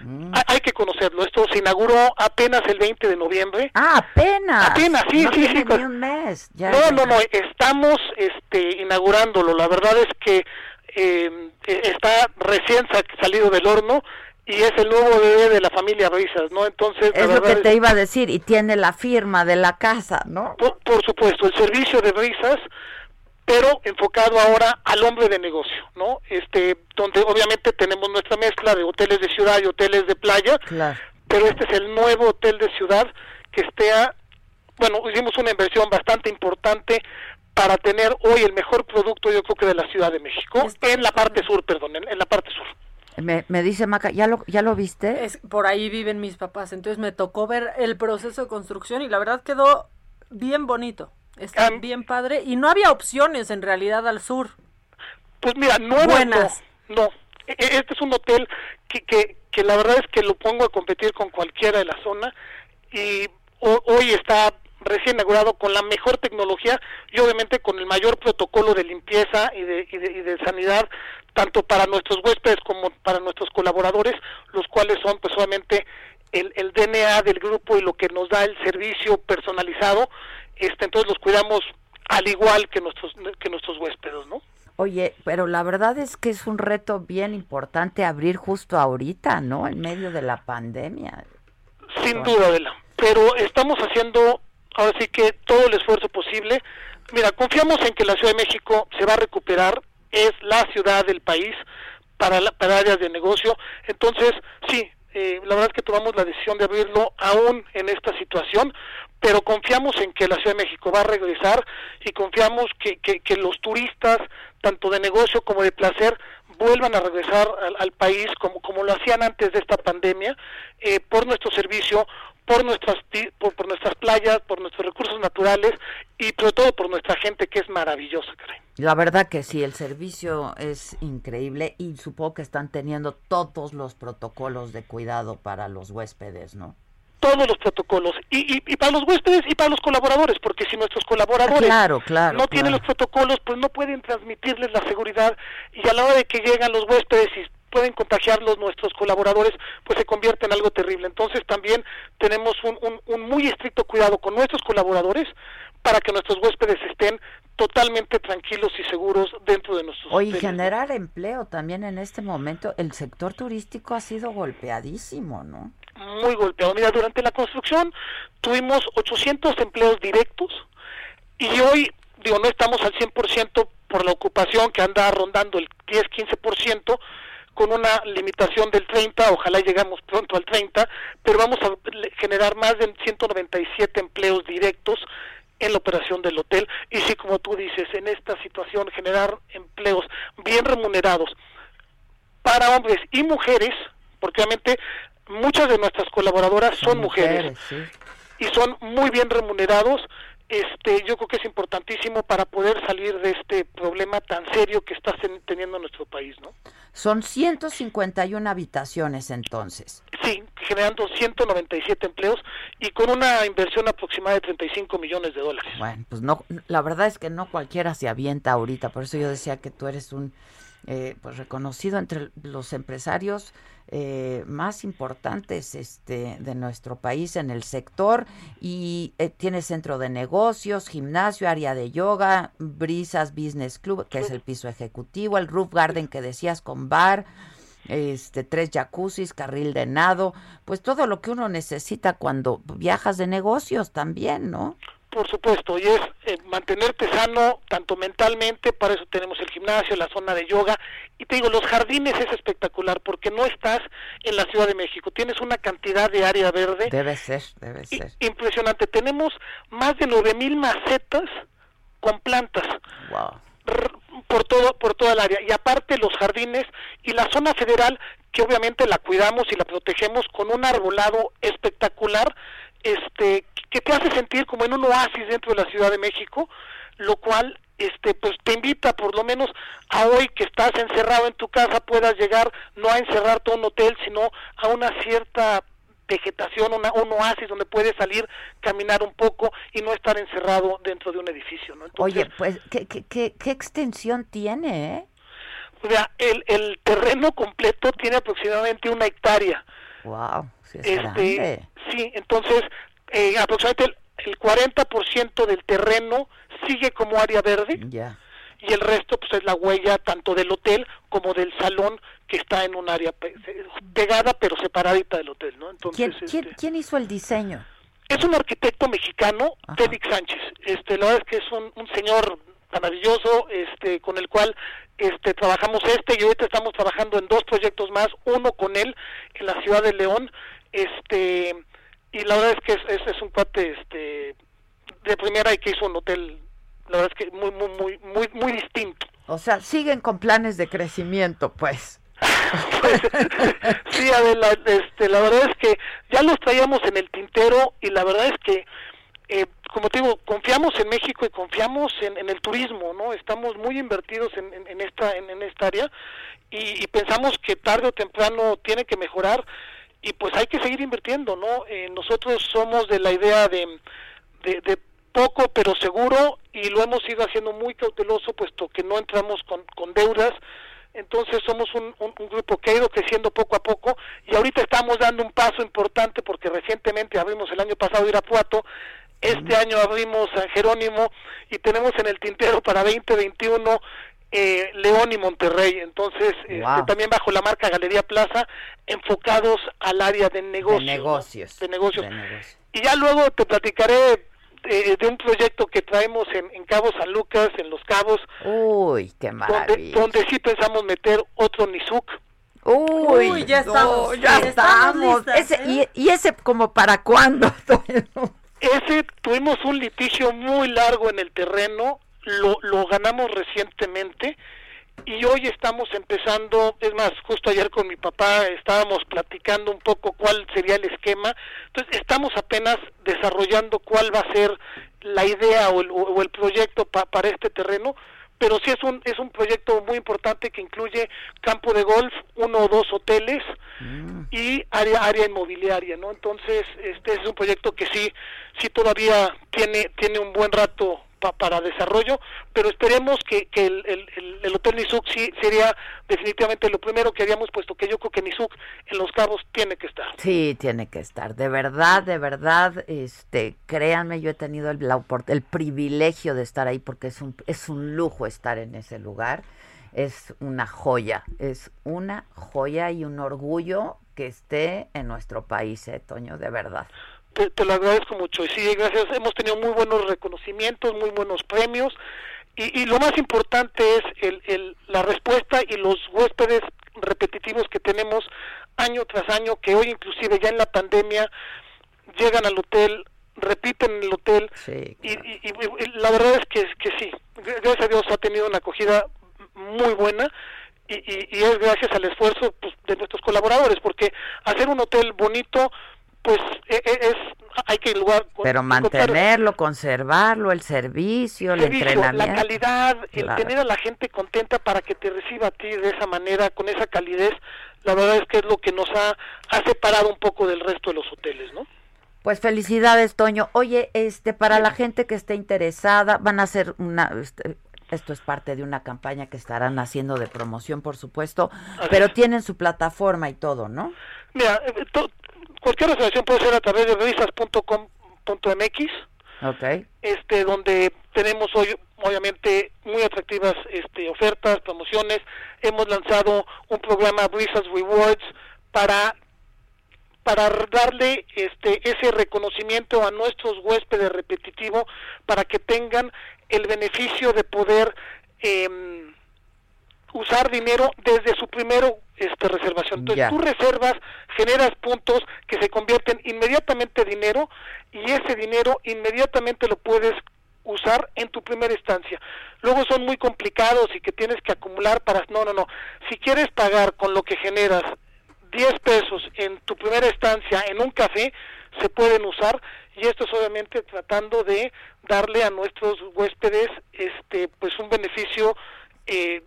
Mm. Hay que conocerlo. Esto se inauguró apenas el 20 de noviembre.
Ah, apenas.
Apenas, sí,
no
sí, sí.
Ni un mes.
no, no, no. Estamos este, inaugurándolo. La verdad es que eh, está recién salido del horno y es el nuevo bebé de la familia Risas, ¿no? Entonces,
es lo que te iba a decir y tiene la firma de la casa, ¿no?
Por, por supuesto, el servicio de Risas pero enfocado ahora al hombre de negocio, ¿no? Este, donde obviamente tenemos nuestra mezcla de hoteles de ciudad y hoteles de playa, pero este es el nuevo hotel de ciudad que esté bueno, hicimos una inversión bastante importante para tener hoy el mejor producto, yo creo que de la Ciudad de México, en la parte sur, perdón, en, la parte sur.
Me, me, dice Maca, ¿ya lo, ¿ya lo viste?
Es, por ahí viven mis papás, entonces me tocó ver el proceso de construcción y la verdad quedó bien bonito. Está bien padre. Y no había opciones en realidad al sur.
Pues mira, no Buenas. No, e, e, Este es un hotel que, que, que la verdad es que lo pongo a competir con cualquiera de la zona. Y hoy está recién inaugurado con la mejor tecnología y obviamente con el mayor protocolo de limpieza y de, y de, y de sanidad tanto para nuestros huéspedes como para nuestros colaboradores, los cuales son pues obviamente el, el DNA del grupo y lo que nos da el servicio personalizado este, entonces los cuidamos al igual que nuestros, que nuestros huéspedes, ¿no?
Oye, pero la verdad es que es un reto bien importante abrir justo ahorita, ¿no? En medio de la pandemia.
Sin duda, Adela. Pero estamos haciendo, ahora sí que todo el esfuerzo posible. Mira, confiamos en que la Ciudad de México se va a recuperar, es la ciudad del país para, para áreas de negocio. Entonces, sí, eh, la verdad es que tomamos la decisión de abrirlo aún en esta situación, pero confiamos en que la Ciudad de México va a regresar y confiamos que, que, los turistas, tanto de negocio como de placer, vuelvan a regresar al, país como, como lo hacían antes de esta pandemia, eh, por nuestro servicio, por nuestras por, nuestras playas, por nuestros recursos naturales y sobre todo por nuestra gente que es maravillosa, caray.
La verdad que sí, el servicio es increíble y supongo que están teniendo todos los protocolos de cuidado para los huéspedes, ¿no?
Todos los protocolos y, y, para los huéspedes y para los colaboradores, porque si nuestros colaboradores no tienen los protocolos, pues no pueden transmitirles la seguridad y a la hora de que llegan los huéspedes y pueden contagiarlos nuestros colaboradores, pues se convierte en algo terrible. Entonces también tenemos un, un, muy estricto cuidado con nuestros colaboradores para que nuestros huéspedes estén totalmente tranquilos y seguros dentro de nuestros
Oye, generar empleo también en este momento, el sector turístico ha sido golpeadísimo, ¿no?
Muy golpeado. Mira, durante la construcción tuvimos 800 empleos directos y hoy, digo, no estamos al 100% por la ocupación que anda rondando el 10-15%, con una limitación del 30, ojalá llegamos pronto al 30, pero vamos a generar más de 197 empleos directos en la operación del hotel. Y sí, como tú dices, en esta situación generar empleos bien remunerados para hombres y mujeres, porque obviamente muchas de nuestras colaboradoras son, mujeres, y son muy bien remunerados este, yo creo que es importantísimo para poder salir de este problema tan serio que está teniendo nuestro país, ¿no?
Son 151 habitaciones entonces.
Sí, generando 197 empleos y con una inversión aproximada de 35 millones de dólares.
Bueno, pues no, la verdad es que no cualquiera se avienta ahorita, por eso yo decía que tú eres un eh, pues reconocido entre los empresarios eh, más importantes este, de nuestro país en el sector y eh, tiene centro de negocios, gimnasio, área de yoga, Brisas Business Club, que es el piso ejecutivo, el Roof Garden que decías con bar, este tres jacuzzis, carril de nado, pues todo lo que uno necesita cuando viajas de negocios también, ¿no?
Por supuesto, y es eh, mantenerte sano tanto mentalmente, para eso tenemos el gimnasio, la zona de yoga, y te digo, los jardines es espectacular porque no estás en la Ciudad de México, tienes una cantidad de área verde.
Debe ser, debe ser.
Impresionante, tenemos más de 9000 macetas con plantas.
Wow.
Por todo, por toda el área. Y aparte los jardines y la zona federal, que obviamente la cuidamos y la protegemos con un arbolado espectacular, este que te hace sentir como en un oasis dentro de la Ciudad de México, lo cual este pues te invita por lo menos a hoy que estás encerrado en tu casa puedas llegar no a encerrarte a un hotel, sino a una cierta vegetación, una, un oasis donde puedes salir, caminar un poco y no estar encerrado dentro de un edificio. ¿no?
Oye, pues, ¿qué, qué, qué, extensión tiene? Eh?
O sea, el, el terreno completo tiene aproximadamente una hectárea.
Wow, sí, es
este, sí entonces eh, aproximadamente el, 40% del terreno sigue como área verde. Y el resto pues es la huella tanto del hotel como del salón que está en un área pegada pero separadita del hotel, ¿no?
Entonces, ¿Quién, ¿quién, este, hizo el diseño?
Es un arquitecto mexicano, Félix Sánchez. Este, la verdad es que es un, un señor maravilloso, este, con el cual este, trabajamos este y ahorita estamos trabajando en dos proyectos más, uno con él en la ciudad de León, este, y la verdad es que es, es, un cuate este de primera y que hizo un hotel la verdad es que muy muy muy muy muy distinto.
O sea siguen con planes de crecimiento [LAUGHS] pues.
Sí Adela este la verdad es que ya los traíamos en el tintero y la verdad es que eh, como te digo, confiamos en México y confiamos en, en el turismo, ¿no? Estamos muy invertidos en, en, esta en, esta área y, y, pensamos que tarde o temprano tiene que mejorar y pues hay que seguir invirtiendo, ¿no? Eh, nosotros somos de la idea de, de, poco pero seguro y lo hemos ido haciendo muy cauteloso puesto que no entramos con, con deudas, entonces somos un, un, grupo que ha ido creciendo poco a poco y ahorita estamos dando un paso importante porque recientemente abrimos el año pasado Irapuato, este año abrimos San Jerónimo y tenemos en el tintero para 2021 eh, León y Monterrey, entonces este, también bajo la marca Galería Plaza, enfocados al área de negocios.
De negocios.
De negocios. Y ya luego te platicaré eh, de un proyecto que traemos en, en, Cabo San Lucas, en Los Cabos.
Uy, qué maravilla.
Donde, sí pensamos meter otro Nizuc.
Uy, ya estamos. ya, estamos. ese, ¿eh? y, y, ese como para cuándo? [LAUGHS]
ese tuvimos un litigio muy largo en el terreno lo, lo ganamos recientemente y hoy estamos empezando, es más, justo ayer con mi papá estábamos platicando un poco cuál sería el esquema, entonces estamos apenas desarrollando cuál va a ser la idea o el, proyecto para este terreno, pero sí es un es un proyecto muy importante que incluye campo de golf, uno o dos hoteles mm. y área área inmobiliaria, ¿no? Entonces este es un proyecto que sí sí todavía tiene tiene un buen rato para desarrollo, pero esperemos que, que el, el, Hotel Nizuk sí sería definitivamente lo primero que haríamos, puesto que yo creo que Nizuk en Los Cabos tiene que estar.
Sí, tiene que estar. De verdad, de verdad, este, créanme, yo he tenido el, el privilegio de estar ahí porque es un, es un lujo estar en ese lugar. Es una joya, es una joya y un orgullo que esté en nuestro país, eh, Toño, de verdad
te, lo agradezco mucho. Y sí, gracias. Hemos tenido muy buenos reconocimientos, muy buenos premios. Y, y lo más importante es el, el, la respuesta y los huéspedes repetitivos que tenemos año tras año, que hoy inclusive ya en la pandemia llegan al hotel, repiten en el hotel. y, y, la verdad es que, que sí, gracias a Dios ha tenido una acogida muy buena. Y, y, y, es gracias al esfuerzo pues, de nuestros colaboradores, porque hacer un hotel bonito pues e, e, es, hay que lugar
pero mantenerlo conservarlo el servicio el, entrenamiento
la calidad el tener a la gente contenta para que te reciba a ti de esa manera con esa calidez la verdad es que es lo que nos ha, ha separado un poco del resto de los hoteles no
pues felicidades Toño. Oye este para la gente que esté interesada van a hacer una este, esto es parte de una campaña que estarán haciendo de promoción, por supuesto, pero tienen su plataforma y todo, ¿no?
Mira, eh, Cualquier reservación puede ser a través de revistas.com.mx.
Okay.
Este, donde tenemos hoy, obviamente, muy atractivas este, ofertas, promociones. Hemos lanzado un programa Brisas Rewards para para darle este ese reconocimiento a nuestros huéspedes repetitivo para que tengan el beneficio de poder eh, usar dinero desde su primero este reservación. Entonces tú reservas, generas puntos que se convierten inmediatamente en dinero y ese dinero inmediatamente lo puedes usar en tu primera instancia. Luego son muy complicados y que tienes que acumular para... No, no, no. Si quieres pagar con lo que generas 10 pesos en tu primera estancia en un café, se pueden usar y esto es obviamente tratando de darle a nuestros huéspedes este pues un beneficio eh,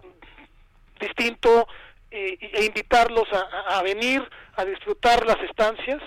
distinto eh, e invitarlos a, venir a disfrutar las estancias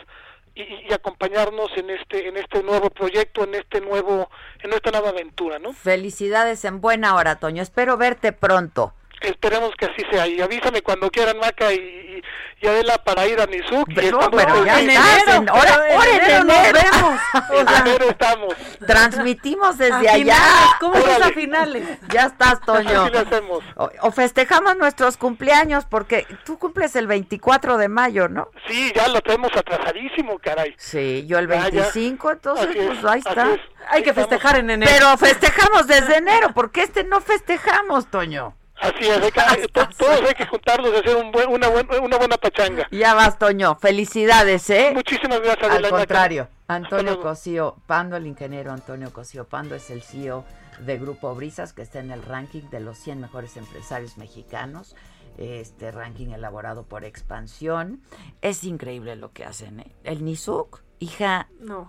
y, acompañarnos en este en este nuevo proyecto en este nuevo en esta nueva aventura no
felicidades en buena hora Toño. Espero verte pronto
Esperemos que así sea. Y avísame cuando quieran, Maca y, y Adela, para ir a Nizuk.
Pero, pero ya en enero. ahora, en enero, nos [LAUGHS] vemos.
en enero estamos.
Transmitimos desde allá.
¿Cómo es a finales?
Ya estás, Toño.
Así lo hacemos.
O, festejamos nuestros cumpleaños, porque tú cumples el 24 de mayo, ¿no?
Sí, ya lo tenemos atrasadísimo, caray.
Sí, yo el 25, entonces, pues ahí está.
Hay que festejar en enero.
Pero festejamos desde enero, porque este no festejamos, Toño.
Así es, todos hay que [LAUGHS] juntarlos y hacer un buen, una, una buena pachanga.
Ya vas, Toño. Felicidades, ¿eh?
Muchísimas gracias.
Al contrario. Antonio Cosío Pando, el ingeniero Antonio Cosío Pando, es el CEO de Grupo Brisas, que está en el ranking de los 100 mejores empresarios mexicanos. Este ranking elaborado por Expansión. Es increíble lo que hacen, ¿eh? El Nizuk, hija.
No.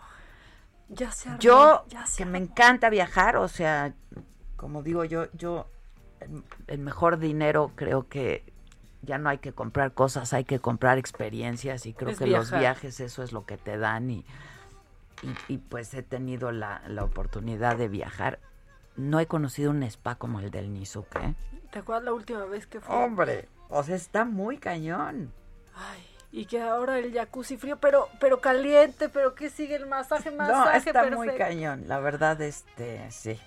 Ya se
Yo, que me encanta viajar, o sea, como digo yo, yo el mejor dinero creo que ya no hay que comprar cosas, hay que comprar experiencias y creo que los viajes eso es lo que te dan y, y, pues he tenido la, la, oportunidad de viajar. No he conocido un spa como el del Nizuke. ¿eh?
¿Te acuerdas la última vez que fue?
Hombre, o sea, está muy cañón.
Ay, y que ahora el jacuzzi frío, pero pero caliente, pero que sigue el masaje, masaje
No, está muy cañón, la verdad, este, sí.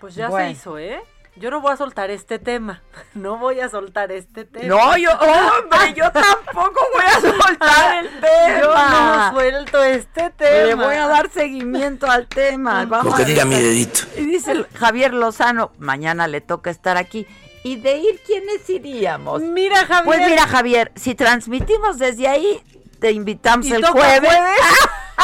Pues ya se hizo, ¿eh? Yo no voy a soltar este tema. [LAUGHS] No voy a soltar este tema.
No, yo, hombre, yo [LAUGHS] tampoco voy a soltar el tema.
Yo no suelto este tema.
Le voy a dar seguimiento al tema.
Lo que diga mi dedito.
Y dice Javier Lozano, mañana le toca estar aquí. ¿Y de ir quiénes iríamos?
Mira, Javier.
Pues mira, Javier, si transmitimos desde ahí, te invitamos el jueves.
jueves?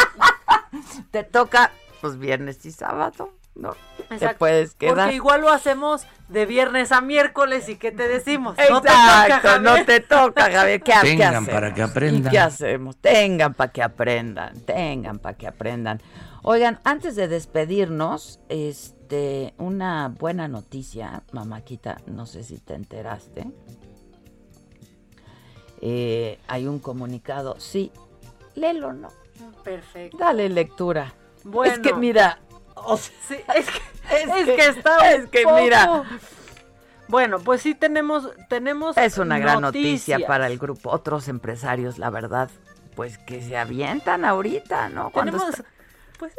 [LAUGHS]
te toca, pues viernes y sábado, ¿no? te puedes quedar.
Porque igual lo hacemos de viernes a miércoles y ¿qué te decimos?
no te toca, no te toca, Javier. ¿Qué,
Tengan para que aprendan.
¿Qué hacemos? Tengan para que aprendan, tengan para que aprendan. Oigan, antes de despedirnos, este, una buena noticia, mamáquita, no sé si te enteraste. Eh, hay un comunicado, sí, léelo, ¿no?
Perfecto.
Dale lectura. Bueno. Es que mira,
sí, es que, [LAUGHS] es, que, está
es que mira.
Bueno, pues sí tenemos tenemos
Es una gran noticia para el grupo, otros empresarios, la verdad, pues que se avientan ahorita, ¿no?
Tenemos pues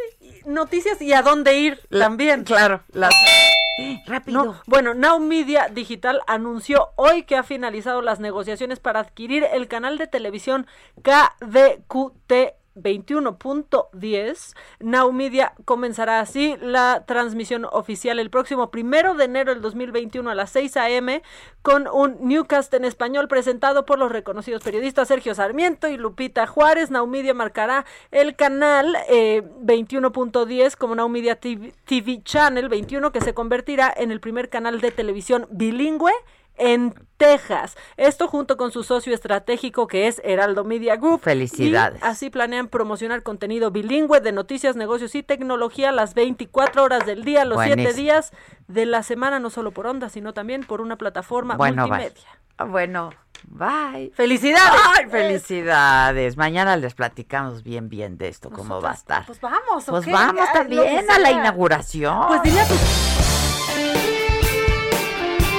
noticias y a dónde ir también.
Claro, [GASPS] Rápido.
bueno, Now Media Digital anunció hoy que ha finalizado las negociaciones para adquirir el canal de televisión KDQT 21.10. Now Media comenzará así la transmisión oficial el próximo primero de enero del 2021 a las 6 a.m. con un newcast en español presentado por los reconocidos periodistas Sergio Sarmiento y Lupita Juárez. Now marcará el canal 21.10 eh, como Now TV Channel 21 que se convertirá en el primer canal de televisión bilingüe en Texas. Esto junto con su socio estratégico que es Heraldo Media Group.
Felicidades.
así planean promocionar contenido bilingüe de noticias, negocios y tecnología las 24 horas del día, los 7 días de la semana, no solo por onda, sino también por una plataforma multimedia.
Ah, bueno, bye.
Felicidades.
Felicidades. Mañana les platicamos bien, bien de esto, cómo va a estar.
Pues vamos,
Pues vamos también a la inauguración.
Pues diría